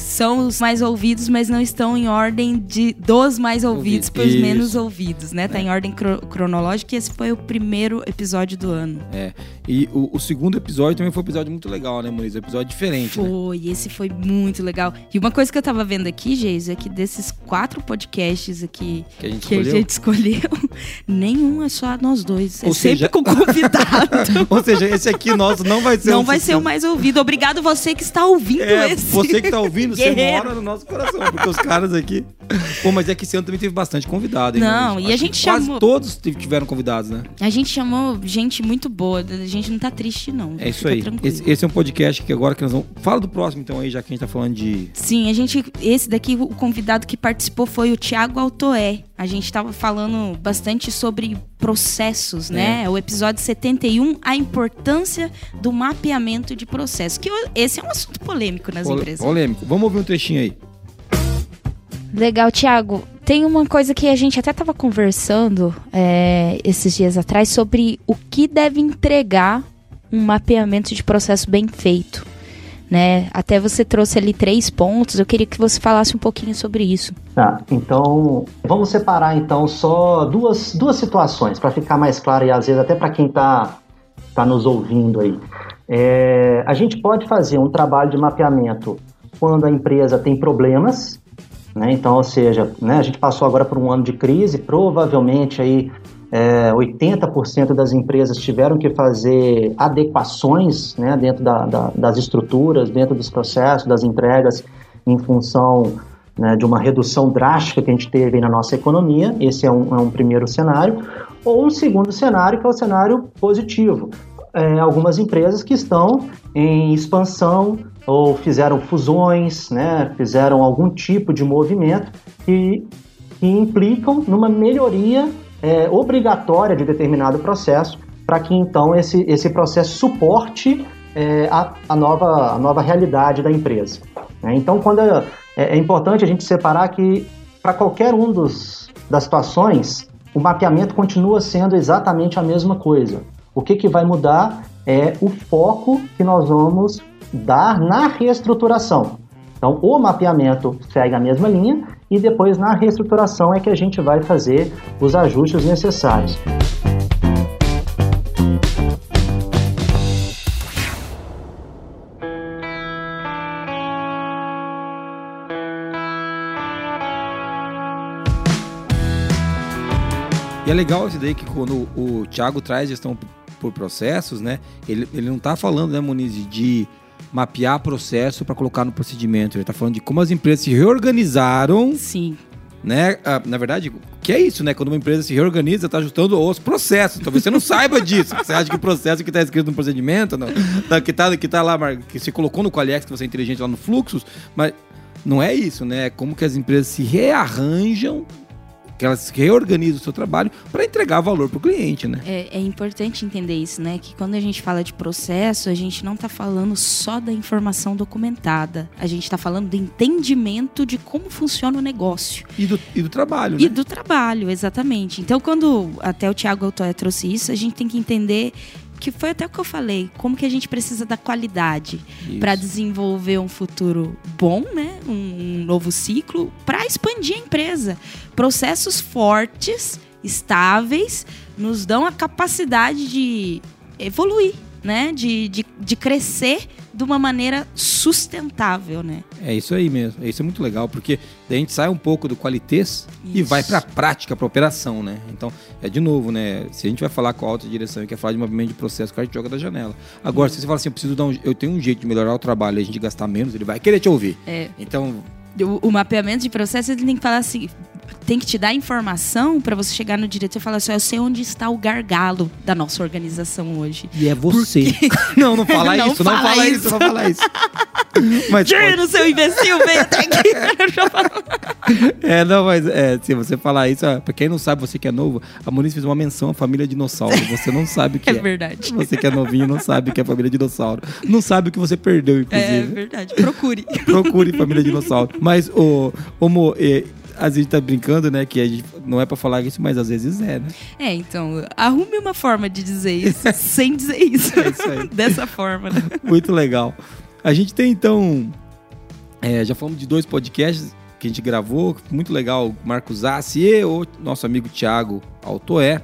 S3: São os mais ouvidos, mas não estão em ordem de dos mais ouvidos para os menos ouvidos, né? Tá em ordem cro- cronológica e esse foi o primeiro episódio do ano.
S1: É. E o, o segundo episódio também foi um episódio muito legal, né, Muniz? Um episódio diferente, né?
S3: Foi, esse foi muito legal. E uma coisa que eu tava vendo aqui, Geis, é que desses quatro podcasts aqui
S1: Que a gente
S3: que
S1: escolheu.
S3: a gente escolheu, nenhum é só nós dois.
S1: Ou
S3: é sempre
S1: seja-
S3: com convidado.
S1: Ou seja, esse aqui nosso não vai ser
S3: não
S1: um
S3: vai ser o
S1: sucesso.
S3: mais ouvido. Obrigado você que está ouvindo
S1: É,
S3: esse.
S1: você que tá ouvindo, você
S3: Guerreiro.
S1: mora no nosso coração, porque os caras aqui. Pô, mas é que esse ano também teve bastante convidado, hein?
S3: Não, e a
S1: Acho
S3: gente
S1: que quase
S3: chamou-
S1: todos tiv- tiveram convidados, né?
S3: A gente chamou gente muito boa. A gente não tá triste, não.
S1: É isso aí. Esse, esse é um podcast que agora que nós vamos. Fala do próximo, então, aí, já que a gente tá falando de.
S3: Sim, a gente. Esse daqui, o convidado que participou foi o Tiago Altoé. A gente tava falando bastante sobre processos, né? O episódio 71, a importância do mapeamento de processos. Que esse é um assunto polêmico nas
S1: Pole-
S3: empresas.
S1: polêmico. Vamos ouvir um trechinho aí.
S7: Legal, Thiago. Tem uma coisa que a gente até estava conversando é, esses dias atrás sobre o que deve entregar um mapeamento de processo bem feito. Né? Até você trouxe ali três pontos. Eu queria que você falasse um pouquinho sobre isso.
S8: Tá, então vamos separar então só duas, duas situações para ficar mais claro e às vezes até para quem está tá nos ouvindo aí. É, a gente pode fazer um trabalho de mapeamento quando a empresa tem problemas, né? Então, ou seja, né, a gente passou agora por um ano de crise, provavelmente aí é, 80% das empresas tiveram que fazer adequações né, dentro da- da- das estruturas, dentro dos processos, das entregas, em função né, de uma redução drástica que a gente teve na nossa economia. Esse é um, é um primeiro cenário. ou um segundo cenário, que é o cenário positivo. É, algumas empresas que estão em expansão ou fizeram fusões, né, fizeram algum tipo de movimento que, que implicam numa melhoria é, obrigatória de determinado processo para que então esse, esse processo suporte é, a, a, nova, a nova realidade da empresa. Né? Então, quando é, é, importante a gente separar que para qualquer um dos, das situações, o mapeamento continua sendo exatamente a mesma coisa. O que, que vai mudar é o foco que nós vamos dar na reestruturação. Então, o mapeamento segue a mesma linha e depois na reestruturação é que a gente vai fazer os ajustes necessários.
S1: E é legal isso daí que quando o Thiago traz gestão por processos, né? Ele, ele não está falando, né, Muniz, de mapear processo para colocar no procedimento. Ele está falando de como as empresas se reorganizaram.
S3: Sim.
S1: Né? Ah, na verdade, que é isso, né? Quando uma empresa se reorganiza, está ajustando os processos. Talvez você não saiba disso. Você acha que o processo que está escrito no procedimento, não, tá, que, está que tá lá, que você colocou no Qualiex, que você é inteligente lá no fluxos, mas não é isso, né? É como que as empresas se rearranjam que elas reorganizam o seu trabalho para entregar valor para o cliente, né?
S3: É, é, importante entender isso, né? Que quando a gente fala de processo, a gente não está falando só da informação documentada. A gente está falando do entendimento de como funciona o negócio.
S1: E do, e do trabalho,
S3: né? E do trabalho, exatamente. Então, quando até o Tiago Altoé trouxe isso, a gente tem que entender que foi até o que eu falei, como que a gente precisa da qualidade para desenvolver um futuro bom, né? Um novo ciclo para expandir a empresa. Processos fortes, estáveis, nos dão a capacidade de evoluir, né? De, de, de crescer de uma maneira sustentável, né?
S1: É isso aí mesmo. Isso é muito legal, porque a gente sai um pouco do qualitês e vai para a prática, para operação, né? Então, é de novo, né? Se a gente vai falar com a alta direção e quer falar de movimento de processo, o cara joga da janela. Agora, se você fala assim, eu preciso dar um, eu tenho um jeito de melhorar o trabalho e a gente gastar menos, ele vai querer te ouvir.
S3: É.
S1: Então,
S3: o, o, mapeamento de processo ele tem que falar assim, tem que te dar informação para você chegar no diretor e falar assim, eu sei onde está o gargalo da nossa organização hoje.
S1: E é você. não, não fala
S3: não
S1: isso, fala não fala isso. isso, não fala isso.
S3: mas Tira seu imbecil, vem até aqui.
S1: é, não, mas é, se você falar isso, para quem não sabe, você que é novo, a Muniz fez uma menção à família dinossauro. Você não sabe o que é.
S3: É verdade.
S1: Você que é novinho não sabe o que é família dinossauro. Não sabe o que você perdeu, inclusive.
S3: É verdade. Procure.
S1: Procure família dinossauro. Mas, o, o Mo, a gente tá brincando, né? Que a gente não é para falar isso, mas às vezes é, né?
S3: É, então, arrume uma forma de dizer isso sem dizer isso. É isso aí. Dessa forma, né?
S1: Muito legal. A gente tem, então. É, já falamos de dois podcasts que a gente gravou, muito legal. Marcos Assi e o nosso amigo Thiago Altoé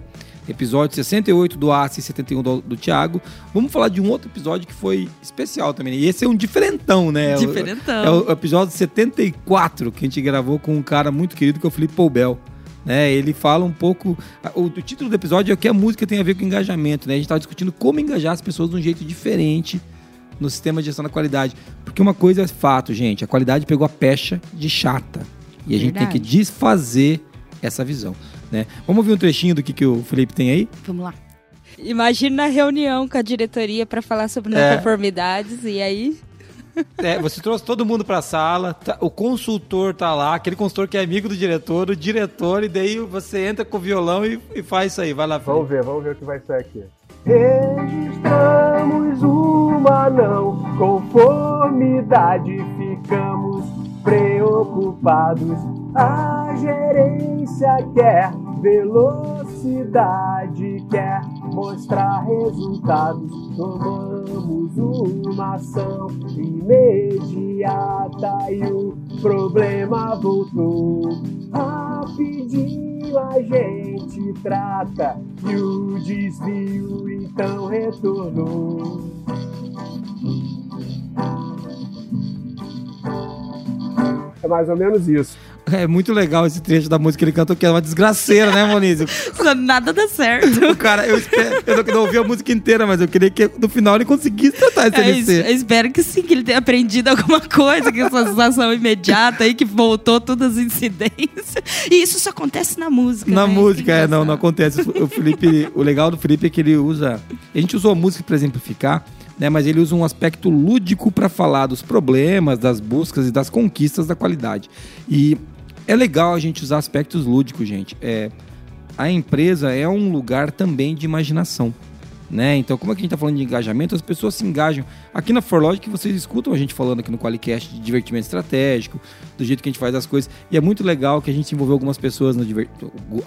S1: episódio 68 do Aço e 71 do, do Thiago. Vamos falar de um outro episódio que foi especial também. E esse é um diferentão, né?
S3: Diferentão.
S1: É o, é o episódio 74 que a gente gravou com um cara muito querido que é o Felipe Poubel. Né, ele fala um pouco. O, o, título do episódio é o que a música tem a ver com engajamento. Né? A gente estava discutindo como engajar as pessoas de um jeito diferente no sistema de gestão da qualidade. Porque uma coisa é fato, gente: a qualidade pegou a pecha de chata. E a Verdade. gente tem que desfazer essa visão. Né? Vamos ouvir um trechinho do que, que o Felipe tem aí?
S3: Vamos lá.
S9: Imagina na reunião com a diretoria para falar sobre não é. conformidades e aí
S1: é, você trouxe todo mundo para a sala, tá, o consultor tá lá, aquele consultor que é amigo do diretor, o diretor, e daí você entra com o violão e, e faz isso aí. Vai lá,
S10: Felipe. Vamos ver, vamos ver o que vai sair aqui. Registramos uma não conformidade, ficamos preocupados. A gerência quer velocidade, quer mostrar resultados. Tomamos uma ação imediata e o problema voltou. Rapidinho a gente trata e o desvio então retornou. É mais ou menos isso.
S1: É muito legal esse trecho da música que ele cantou, que é uma desgraceira, né, Moniz?
S3: Nada dá certo.
S1: O cara, eu, espero, eu não- não ouvi a música inteira, mas eu queria que no final ele conseguisse cantar esse
S3: É
S1: LC.
S3: eu espero que sim, que ele tenha aprendido alguma coisa, que essa sensação imediata aí, que voltou todas as incidências. E isso só acontece na música.
S1: Na
S3: né?
S1: música, é, não, não acontece. O Felipe, o legal do Felipe é que ele usa. A gente usou a música para exemplificar, né? Mas ele usa um aspecto lúdico para falar dos problemas, das buscas e das conquistas da qualidade. E é legal a gente usar aspectos lúdicos, gente. É, a empresa é um lugar também de imaginação. Né? Então, como é que a gente está falando de engajamento, as pessoas se engajam. Aqui na Forlogic, vocês escutam a gente falando aqui no Qualicast de divertimento estratégico, do jeito que a gente faz as coisas. E é muito legal que a gente envolveu algumas pessoas no diver...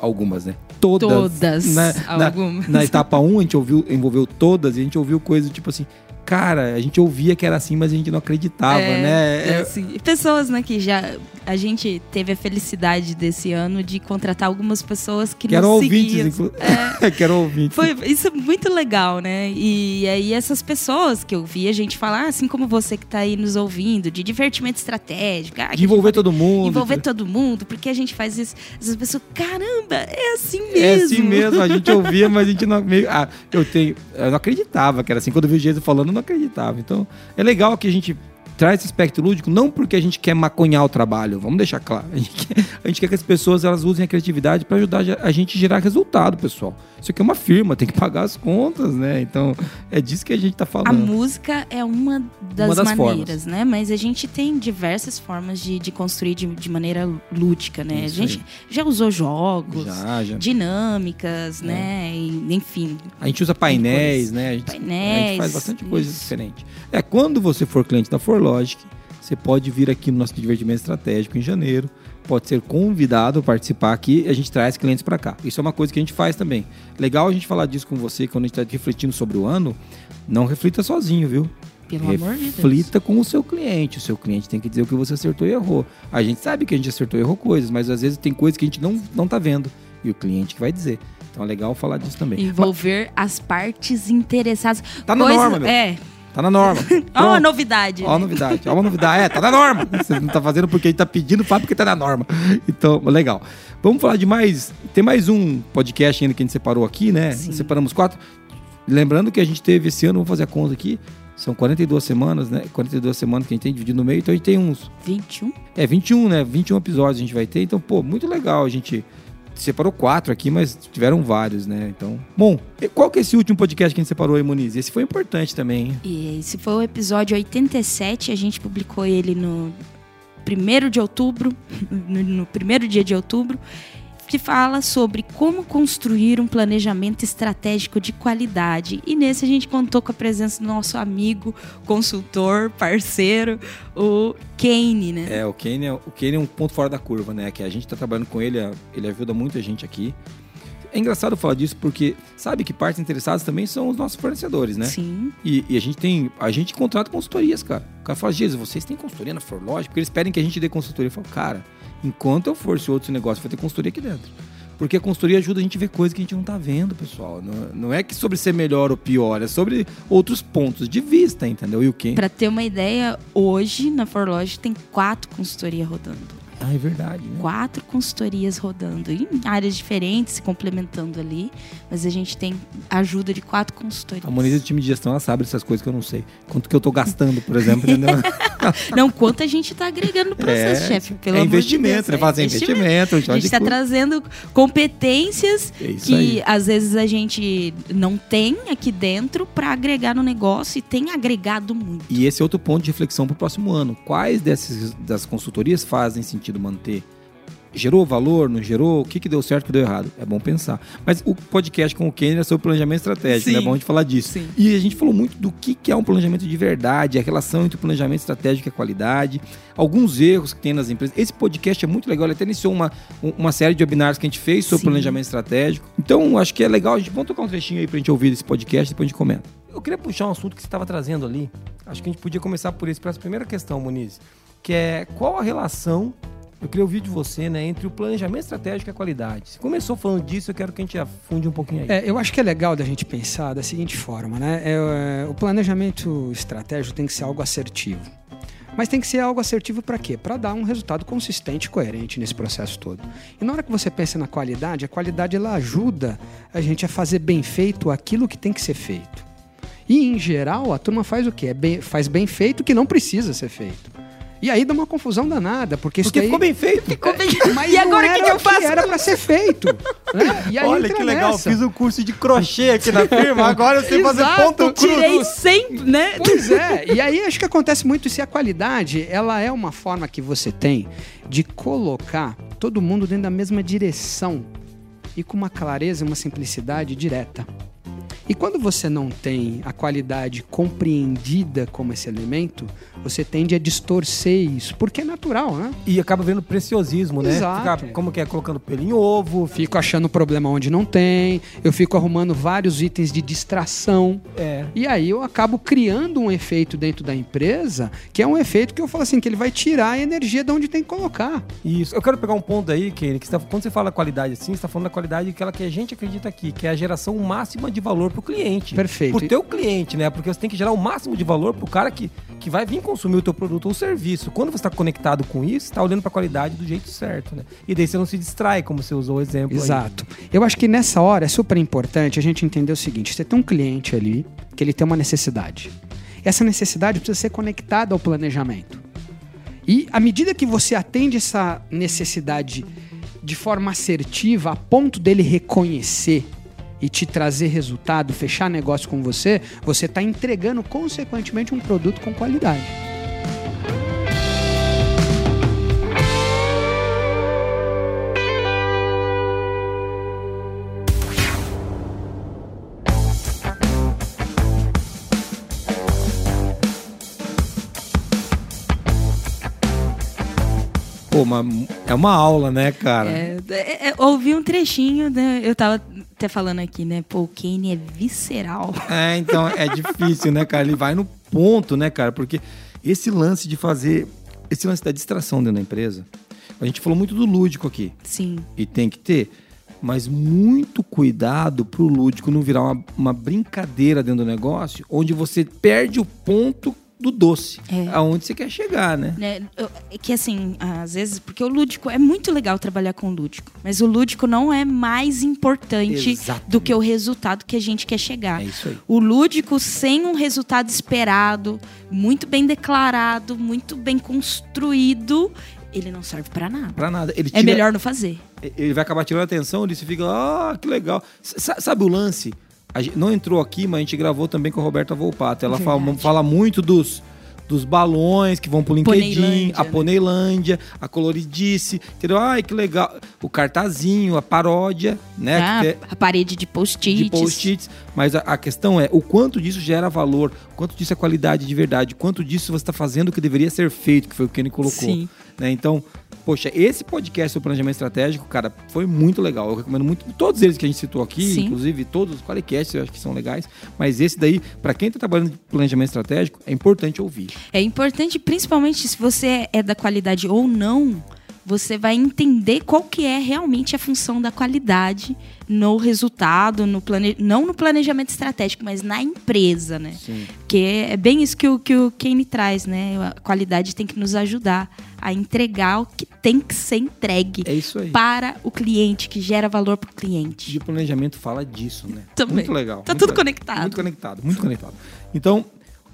S1: Algumas, né? Todas.
S3: Todas,
S1: Na, na-
S3: algumas.
S1: na etapa 1, a gente ouviu, envolveu todas e a gente ouviu coisas tipo assim. Cara, a gente ouvia que era assim, mas a gente não acreditava,
S3: É,
S1: né?
S3: é assim. E pessoas, né, que já. A gente teve a felicidade desse ano de contratar algumas pessoas que,
S1: eram
S3: nos
S1: ouvintes,
S3: seguiam.
S1: inclusive. que eram ouvintes.
S3: Foi isso é muito legal, né? E aí essas pessoas que eu vi a gente falar, assim como você que tá aí nos ouvindo, de divertimento estratégico, ah,
S1: De envolver todo mundo.
S3: envolver todo mundo, porque a gente faz isso. Essas pessoas, caramba, é assim mesmo.
S1: É assim mesmo, a gente ouvia, mas a gente não. Meio, ah, eu tenho. Eu não acreditava que era assim. Quando eu vi o Jesus falando, eu não acreditava. Então, é legal que a gente traz esse aspecto lúdico, não porque a gente quer maconhar o trabalho, vamos deixar claro. A gente quer, a gente quer que as pessoas elas usem a criatividade para ajudar a gente a gerar resultado, pessoal. Isso aqui é uma firma, tem que pagar as contas, né? Então, é disso que a gente tá
S3: A
S1: falando.
S3: música é uma das,
S1: Uma das
S3: maneiras, né? Mas a gente tem diversas formas de, de construir de, de maneira lúdica, né?
S1: Isso
S3: a gente já usou jogos,
S1: Já, já.
S3: dinâmicas, né? E, enfim.
S1: A gente usa painéis, né? A gente, a
S3: Painéis,
S1: gente faz bastante coisa
S3: isso.
S1: diferente. É, quando você for cliente da Forlogic, você pode vir aqui no nosso divertimento estratégico em janeiro, pode ser convidado a participar aqui e a gente traz clientes para cá. Isso é uma coisa que a gente faz também. Legal a gente falar disso com você quando a gente está refletindo sobre o ano. Não reflita sozinho, viu?
S3: Pelo amor de Deus.
S1: Reflita com o seu cliente. O seu cliente tem que dizer o que você acertou e errou. A gente sabe que a gente acertou e errou coisas, mas às vezes tem coisas que a gente não, não tá vendo. E o cliente que vai dizer. Então é legal falar disso também.
S3: Envolver as partes interessadas.
S1: Tá na
S3: Coisa-
S1: norma, meu.
S3: É.
S1: Tá na norma.
S3: Ó, uma novidade.
S1: Ó,
S3: né?
S1: novidade. Ó, uma novidade. É, tá na norma. Você não tá fazendo porque a gente tá pedindo, faz porque tá na norma. Então, legal. Vamos falar de mais. Tem mais um podcast ainda que a gente separou aqui, né?
S3: Sim.
S1: Separamos quatro. Lembrando que a gente teve esse ano, vamos fazer a conta aqui. São 42 semanas, né? 42 semanas que a gente tem dividido no meio. Então a gente tem uns.
S3: 21?
S1: É, 21, né? 21 episódios a gente vai ter. Então, pô, muito legal. A gente separou quatro aqui, mas tiveram vários, né? Então. Bom, qual que é esse último podcast que a gente separou aí, Moniz? Esse foi importante também, hein?
S3: E esse foi o episódio 87. A gente publicou ele no 1 de outubro, no primeiro dia de outubro, que fala sobre como construir um planejamento estratégico de qualidade. E nesse a gente contou com a presença do nosso amigo, consultor, parceiro, o Kane, né?
S1: É, o Kane é, o Kane é um ponto fora da curva, né? Que a gente tá trabalhando com ele, ele ajuda muita gente aqui. É engraçado falar disso porque sabe que partes interessadas também são os nossos fornecedores, né?
S3: Sim.
S1: E, e a gente tem. A gente contrata consultorias, cara. O cara fala, Jesus, vocês têm consultoria na Forlogic? Porque eles pedem que a gente dê consultoria. Eu falo, cara, enquanto eu for esse outro negócio, vai ter consultoria aqui dentro. Porque a consultoria ajuda a gente a ver coisas que a gente não tá vendo, pessoal. Não, não é que sobre ser melhor ou pior, é sobre outros pontos de vista, entendeu? E o Kane.
S3: Pra ter uma ideia, hoje na Forlogic tem quatro consultorias rodando.
S1: Ah, é verdade, né?
S3: quatro consultorias rodando em áreas diferentes, se complementando ali, mas a gente tem ajuda de quatro consultorias.
S1: A Moniz do time de gestão, ela sabe dessas coisas que eu não sei. Quanto que eu tô gastando, por exemplo, entendeu?
S3: Não, quanto a gente está agregando no processo,
S1: É,
S3: chefe, pelo
S1: é
S3: amor de
S1: investimento,
S3: Deus,
S1: né? Fazer investimento, a gente
S3: A gente está trazendo competências
S1: É
S3: que
S1: aí.
S3: às vezes a gente não tem aqui dentro para agregar no negócio e tem agregado muito.
S1: E esse é outro ponto de reflexão para o próximo ano. Quais dessas das consultorias fazem sentido manter? Gerou valor, não gerou? O que, que deu certo, o que deu errado? É bom pensar. Mas o podcast com o Kenner é sobre planejamento estratégico, né? é bom a gente falar disso.
S3: Sim.
S1: E a gente falou muito do que, que é um planejamento de verdade, a relação entre o planejamento estratégico e a qualidade, alguns erros que tem nas empresas. Esse podcast é muito legal, ele até iniciou uma, um- uma série de webinars que a gente fez sobre
S3: Sim.
S1: planejamento estratégico. Então, acho que é legal, a gente vamos tocar um trechinho aí pra gente ouvir desse podcast, depois a gente comenta. Eu queria puxar um assunto que você estava trazendo ali. Acho que a gente podia começar por isso, para essa primeira questão, Muniz, que é qual a relação, eu queria ouvir de você, né, entre o planejamento estratégico e a qualidade. Você começou falando disso, eu quero que a gente afunde um pouquinho aí.
S11: É, eu acho que é legal da gente pensar da seguinte forma, né? É, é, o planejamento estratégico tem que ser algo assertivo. Mas tem que ser algo assertivo para quê? Para dar um resultado consistente e coerente nesse processo todo. E na hora que você pensa na qualidade, a qualidade ela ajuda a gente a fazer bem feito aquilo que tem que ser feito. E em geral, a turma faz o quê? É bem- faz bem feito o que não precisa ser feito. E aí dá uma confusão danada, porque isso
S1: Porque
S11: daí...
S1: ficou bem feito.
S3: Ficou bem-
S11: Mas
S3: e agora o que,
S11: era
S3: que eu faço?
S11: era para ser feito. né? E aí
S1: Olha que legal,
S11: nessa.
S1: fiz um curso de crochê aqui na firma, agora eu sei fazer
S11: Exato,
S1: ponto cruz.
S3: Tirei sempre, né?
S11: Pois é, e aí acho que acontece muito se a qualidade, ela é uma forma que você tem de colocar todo mundo dentro da mesma direção e com uma clareza e uma simplicidade direta. E quando você não tem a qualidade compreendida como esse elemento, você tende a distorcer isso, porque é natural, né?
S1: E acaba vendo preciosismo, né?
S11: Exato.
S1: Fica, como que é, colocando pelo em ovo.
S11: Fico achando problema onde não tem, eu fico arrumando vários itens de distração.
S1: É.
S11: E aí eu acabo criando um efeito dentro da empresa, que é um efeito que eu falo assim, que ele vai tirar a energia de onde tem que colocar.
S1: Isso. Eu quero pegar um ponto aí, Kenny, que você tá- quando você fala qualidade assim, você está falando da qualidade aquela que a gente acredita aqui, que é a geração máxima de valor pro cliente.
S11: Perfeito.
S1: Pro teu cliente, né? Porque você tem que gerar o máximo de valor pro cara que, que vai vir consumir o teu produto ou serviço. Quando você está conectado com isso, você tá olhando pra qualidade do jeito certo, né? E daí você não se distrai, como você usou o exemplo aí.
S11: Exato. Eu acho que nessa hora é super importante a gente entender o seguinte: você tem um cliente ali que ele tem uma necessidade. Essa necessidade precisa ser conectada ao planejamento. E à medida que você atende essa necessidade de forma assertiva, a ponto dele reconhecer e te trazer resultado, fechar negócio com você, você está entregando consequentemente um produto com qualidade.
S1: Pô, mas é uma aula, né, cara?
S3: É, é, é, ouvi um trechinho, né? Eu tava até falando aqui, né? Pô, o Kane é visceral.
S1: É, então é difícil, né, cara? Ele vai no ponto, né, cara? Porque esse lance de fazer. Esse lance da distração dentro da empresa. A gente falou muito do lúdico aqui.
S3: Sim.
S1: E tem que ter. Mas muito cuidado pro lúdico não virar uma, uma brincadeira dentro do negócio, onde você perde o ponto do doce.
S3: É.
S1: Aonde você quer chegar, né?
S3: Né, eu- é que assim, às vezes, porque o lúdico é muito legal trabalhar com o lúdico, mas o lúdico não é mais importante
S1: Exatamente.
S3: do que o resultado que a gente quer chegar.
S1: É isso aí.
S3: O lúdico sem um resultado esperado, muito bem declarado, muito bem construído, ele não serve pra nada.
S1: Pra nada. Ele
S3: É
S1: tira-
S3: melhor não fazer.
S1: ele vai acabar tirando a atenção, ele se fica, ah, que legal. S- sabe o lance? A gente não entrou aqui, mas a gente gravou também com a Roberta Volpato. Ela fala, fala muito dos, dos balões que vão pro LinkedIn, a
S3: né?
S1: Poneilândia, a Coloridice, entendeu? Ai, que legal. O cartazinho, a paródia, né?
S3: Ah,
S1: é-
S3: a parede de post-its.
S1: de post-its. Mas a, a questão é o quanto disso gera valor, o quanto disso é qualidade de verdade, o quanto disso você está fazendo o que deveria ser feito, que foi o que ele colocou.
S3: Sim.
S1: Né? Então, poxa, esse podcast sobre planejamento estratégico, cara, foi muito legal. Eu recomendo muito todos eles que a gente citou aqui,
S3: Sim.
S1: inclusive todos os qualicasts, eu acho que são legais. Mas esse daí, para quem está trabalhando em planejamento estratégico, é importante ouvir.
S3: É importante, principalmente se você é da qualidade ou não, você vai entender qual que é realmente a função da qualidade no resultado, no plane... não no planejamento estratégico, mas na empresa, né?
S1: Sim.
S3: Porque é bem isso que o, que o Kane traz, né? A qualidade tem que nos ajudar a entregar o que tem que ser entregue
S1: É isso aí.
S3: para o cliente, que gera valor para o cliente.
S1: De planejamento fala disso, né?
S3: Também.
S1: Muito legal.
S3: Tá
S1: muito
S3: tudo
S1: legal.
S3: conectado.
S1: Muito conectado, muito conectado. Então,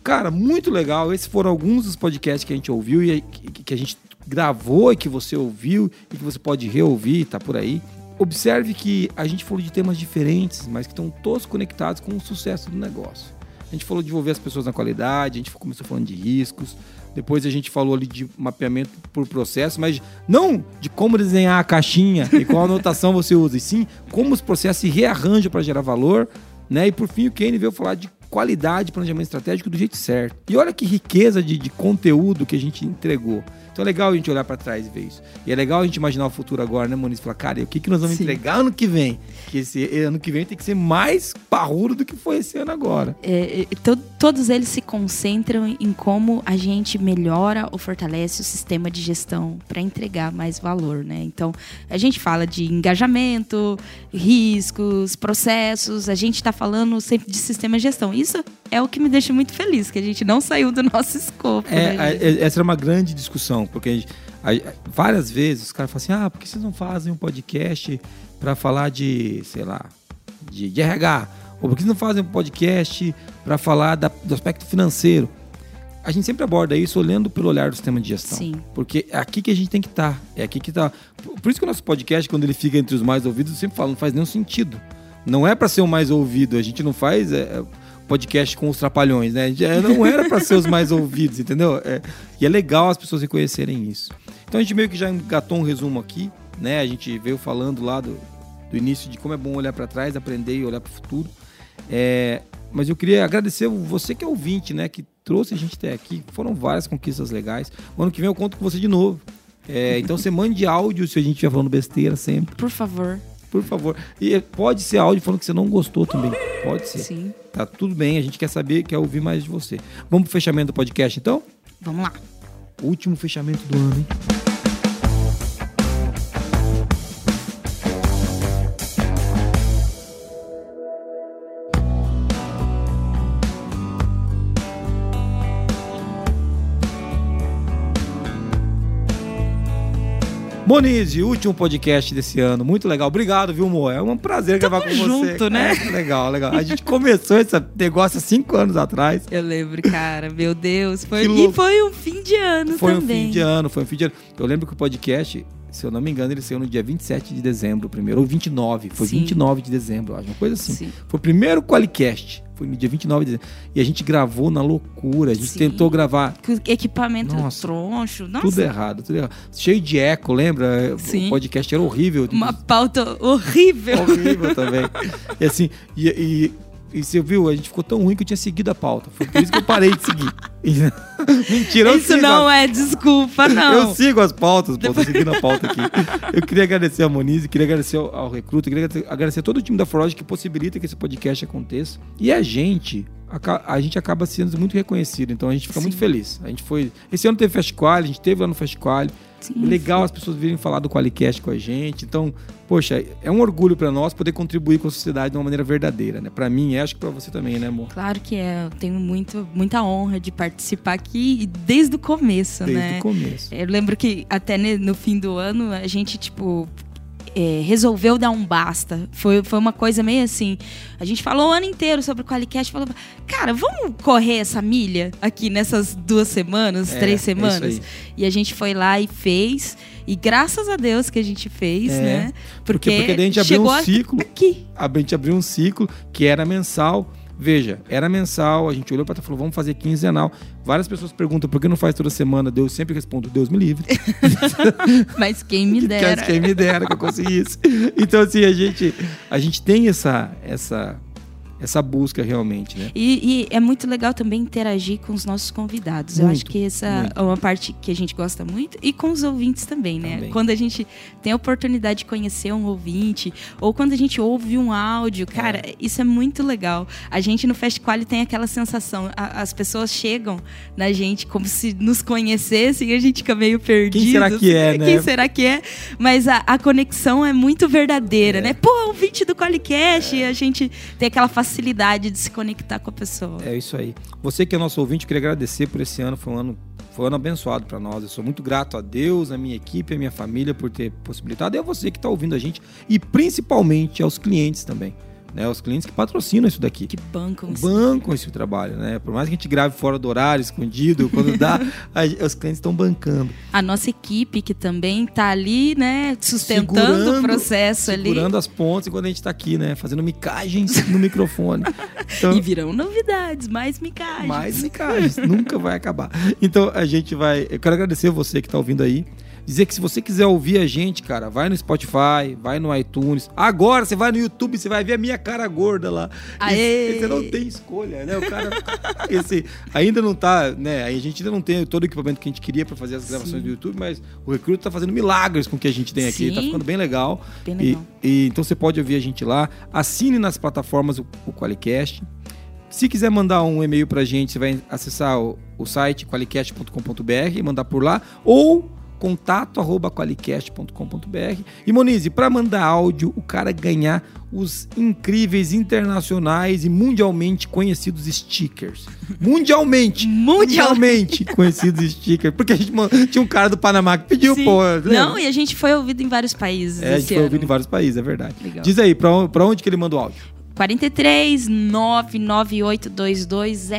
S1: cara, muito legal. Esses foram alguns dos podcasts que a gente ouviu e que, que a gente gravou e que você ouviu e que você pode reouvir, tá por aí. Observe que a gente falou de temas diferentes, mas que estão todos conectados com o sucesso do negócio. A gente falou de envolver as pessoas na qualidade, a gente começou falando de riscos, depois a gente falou ali de mapeamento por processo, mas não de como desenhar a caixinha e qual anotação você usa, e sim como os processos se rearranjam para gerar valor, né? E por fim o Kane veio falar de qualidade, planejamento estratégico do jeito certo. E olha que riqueza de, de conteúdo que a gente entregou. Então é legal a gente olhar para trás e ver isso. E é legal a gente imaginar o futuro agora, né, Moniz? Falar, cara, e o que, que nós vamos
S3: Sim.
S1: entregar ano que vem? Que esse ano que vem tem que ser mais parrudo do que foi esse ano agora.
S3: É, é, to- todos eles se concentram em como a gente melhora ou fortalece o sistema de gestão para entregar mais valor, né? Então, a gente fala de engajamento, riscos, processos, a gente está falando sempre de sistema de gestão. Isso é o que me deixa muito feliz, que a gente não saiu do nosso escopo.
S1: É,
S3: né,
S1: a- é- essa era uma grande discussão, porque a gente- a- várias vezes os caras falam assim: ah, por que vocês não fazem um podcast para falar de, sei lá, de, de RH? Ou por que vocês não fazem um podcast para falar da- do aspecto financeiro? A gente sempre aborda isso olhando pelo olhar do sistema de gestão.
S3: Sim.
S1: Porque é aqui que a gente tem que estar. É aqui que tá. Por por isso que o nosso podcast, quando ele fica entre os mais ouvidos, eu sempre falo, não faz nenhum sentido. Não é para ser o mais ouvido. A gente não faz é, é, podcast com os trapalhões, né? Não era para ser os mais ouvidos, entendeu? É, e é legal as pessoas reconhecerem isso. Então a gente meio que já engatou um resumo aqui, né? A gente veio falando lá do, do início de como é bom olhar para trás, aprender e olhar para o futuro. É, mas eu queria agradecer você que é ouvinte, né? Que trouxe a gente até aqui. Foram várias conquistas legais. O ano que vem eu conto com você de novo. É, então você mande áudio se a gente estiver falando besteira sempre,
S3: Por favor.
S1: Por favor. E pode ser áudio falando que você não gostou também. Pode ser.
S3: Sim.
S1: Tá tudo bem, a gente quer saber, quer ouvir mais de você. Vamos pro fechamento do podcast então?
S3: Vamos lá.
S1: Último fechamento do ano, hein? Monize, último podcast desse ano. Muito legal. Obrigado, viu, Mo? É um prazer gravar com você.
S3: junto, né?
S1: É, legal, legal. A gente começou esse negócio há cinco anos atrás.
S3: Eu lembro, cara, meu Deus. Foi, e foi um fim de ano
S1: Foi um
S3: também.
S1: fim de ano, foi um fim de ano. Eu lembro que o podcast, se eu não me engano, ele saiu no dia 27 de dezembro primeiro, ou 29. Foi
S3: Sim.
S1: 29 de dezembro, acho, uma coisa assim.
S3: Sim.
S1: Foi o primeiro Qualicast. Foi no dia 29 de dezembro. E a gente gravou na loucura. A gente
S3: Sim.
S1: tentou gravar
S3: Equipamento
S1: Nossa.
S3: troncho. Nossa,
S1: tudo errado, tudo errado. Cheio de eco, lembra?
S3: Sim.
S1: O podcast era horrível.
S3: uma pauta horrível.
S1: horrível também. E assim, e, e, e você viu, a gente ficou tão ruim que eu tinha seguido a pauta. Foi por isso que eu parei de seguir. Mentira, eu
S3: Isso
S1: sigo
S3: não
S1: a-
S3: é desculpa, não.
S1: Eu sigo as pautas, pô, tô seguindo a pauta aqui. Eu queria agradecer a Monize, queria agradecer ao, ao Recruta, queria agradecer- a todo o time da Forge que possibilita que esse podcast aconteça. E a gente, aca- a, gente acaba sendo muito reconhecido, então a gente fica
S3: Sim.
S1: muito feliz. A gente foi. Esse ano teve Fast Quali, a gente teve lá no Fast Quali.
S3: Sim,
S1: Legal as pessoas virem falar do Qualicast com a gente. Então, poxa, é um orgulho pra nós poder contribuir com a sociedade de uma maneira verdadeira, né? Pra mim, é, acho que pra você também, né, amor?
S3: Claro que é. Eu tenho muito, muita honra de participar aqui desde o começo,
S1: Desde
S3: né?
S1: o começo.
S3: Eu lembro que até no fim do ano a gente, tipo, é, resolveu dar um basta. Foi, foi uma coisa meio assim. A gente falou o ano inteiro sobre o Qualicast, falou, cara, vamos correr essa milha aqui nessas duas semanas,
S1: É, é
S3: três
S1: isso
S3: semanas.
S1: aí.
S3: e a gente foi lá e fez. E graças a Deus que a gente fez,
S1: É,
S3: né?
S1: Porque,
S3: Porque,
S1: porque daí a gente abriu um ciclo.
S3: aqui.
S1: a gente abriu um ciclo que era mensal. Veja, era mensal, a gente olhou para falou, vamos fazer quinzenal. Várias pessoas perguntam por que não faz toda semana. Deus sempre respondo, Deus me livre.
S3: Mas quem me dera.
S1: quem me dera que eu conseguisse. Então, assim, a gente, a gente tem essa, essa, essa busca realmente, né?
S3: E, e é muito legal também interagir com os nossos convidados. Eu
S1: Muito,
S3: acho que essa
S1: muito.
S3: é uma parte que a gente gosta muito. E com os ouvintes também, né?
S1: Também.
S3: Quando a gente tem a oportunidade de conhecer um ouvinte, ou quando a gente ouve um áudio, cara, isso é muito legal. A gente no Fast Quali tem aquela sensação, a- as pessoas chegam na gente como se nos conhecessem e a gente fica meio perdido.
S1: será que é, né?
S3: Quem será que é? Mas a, a conexão é muito verdadeira, né? Pô, ouvinte do Qualicast, a gente tem aquela facilidade de se conectar com a pessoa.
S1: É isso aí. Você que é nosso ouvinte, queria agradecer por esse ano. Foi um ano, foi um ano abençoado para nós. Eu sou muito grato a Deus, a minha equipe, a minha família por ter possibilitado. E a você que está ouvindo a gente. E principalmente aos clientes também. Né? Os clientes que patrocinam isso daqui.
S3: Que bancam isso.
S1: bancam esse trabalho, né? Por mais que a gente grave fora do horário, escondido, quando dá, a- os clientes estão bancando.
S3: A nossa equipe que também tá ali, né, sustentando
S1: Segurando-
S3: o processo ali.
S1: Segurando as pontas enquanto a gente tá aqui, né? Fazendo micagens no microfone. Então,
S3: E virão novidades, mais micagens.
S1: mais micagens, nunca vai acabar. Então a gente vai. Eu quero agradecer você que tá ouvindo aí. Dizer que se você quiser ouvir a gente, cara, vai no Spotify, vai no iTunes. Agora você vai no YouTube, você vai ver a minha cara gorda lá.
S3: Aê!
S1: E Você não tem escolha, né? O cara. Esse, ainda não tá, né? A gente ainda não tem todo o equipamento que a gente queria para fazer as gravações do YouTube, mas o Recruta tá fazendo milagres com o que a gente tem aqui. Tá
S3: Sim.
S1: ficando bem legal.
S3: Bem
S1: E-
S3: legal.
S1: e, então você pode ouvir a gente lá. Assine nas plataformas o, o Qualicast. Se quiser mandar um e-mail pra gente, você vai acessar o, o site qualicast.com.br e mandar por lá. Ou contato arroba qualicast.com.br. E Monize, para mandar áudio, o cara ganhar os incríveis internacionais e mundialmente conhecidos stickers. Mundialmente! mundialmente conhecidos stickers. Porque a gente tinha um cara do Panamá que pediu,
S3: Sim.
S1: pô. lembra?
S3: Não, e a gente foi ouvido em vários países
S1: É, a gente foi
S3: ano.
S1: ouvido em vários países, é verdade.
S3: Legal.
S1: Diz aí, pra onde que ele manda o áudio?
S3: 43 99822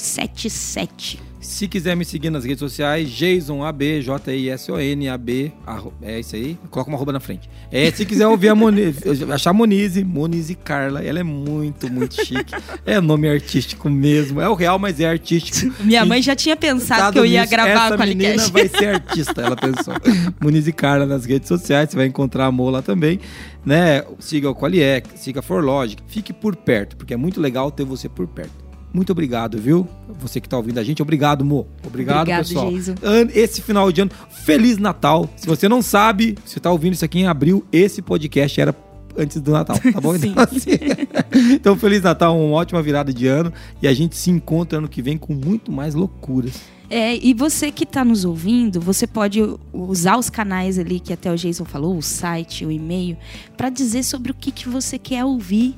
S3: 0077.
S1: Se quiser me seguir nas redes sociais, Jason AB, J-I-S-O-N, AB, arro- é isso aí, coloca uma arroba na frente. É, se quiser ouvir a Monize, achar a Monize, Monize Carla, ela é muito, muito chique. É nome artístico mesmo, é o real, mas é artístico.
S3: Minha mãe já tinha pensado que eu ia
S1: nisso,
S3: gravar
S1: essa
S3: com a
S1: menina
S3: Qualicast.
S1: vai ser artista, ela pensou. Muniz e Carla nas redes sociais, você vai encontrar a Mo lá também, né? Siga o Qualiec, siga a Forlogic, fique por perto, porque é muito legal ter você por perto. Muito obrigado, viu? Você que tá ouvindo a gente, obrigado, Mo. Obrigado,
S3: Obrigado,
S1: pessoal. Esse final de ano, Feliz Natal. Se você não sabe, você tá ouvindo isso aqui em abril, esse podcast era antes do Natal, tá bom?
S3: Sim.
S1: Então, assim, então, Feliz Natal, uma ótima virada de ano e a gente se encontra ano que vem com muito mais loucuras.
S3: É, e você que está nos ouvindo, você pode usar os canais ali que até o Jason falou, o site, o e-mail, para dizer sobre o que, que você quer ouvir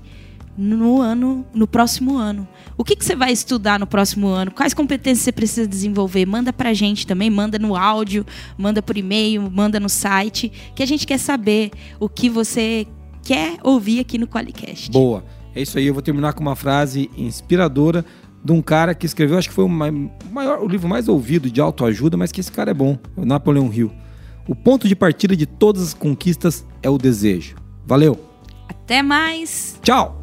S3: no ano, no próximo ano. O que, que você vai estudar no próximo ano? Quais competências você precisa desenvolver? Manda pra gente também, manda no áudio, manda por e-mail, manda no site, que a gente quer saber o que você quer ouvir aqui no Qualicast.
S1: Boa. É isso aí, eu vou terminar com uma frase inspiradora de um cara que escreveu, acho que foi o ma- maior, o livro mais ouvido de autoajuda, mas que esse cara é bom, o Napoleão Hill. O ponto de partida de todas as conquistas é o desejo. Valeu.
S3: Até mais!
S1: Tchau.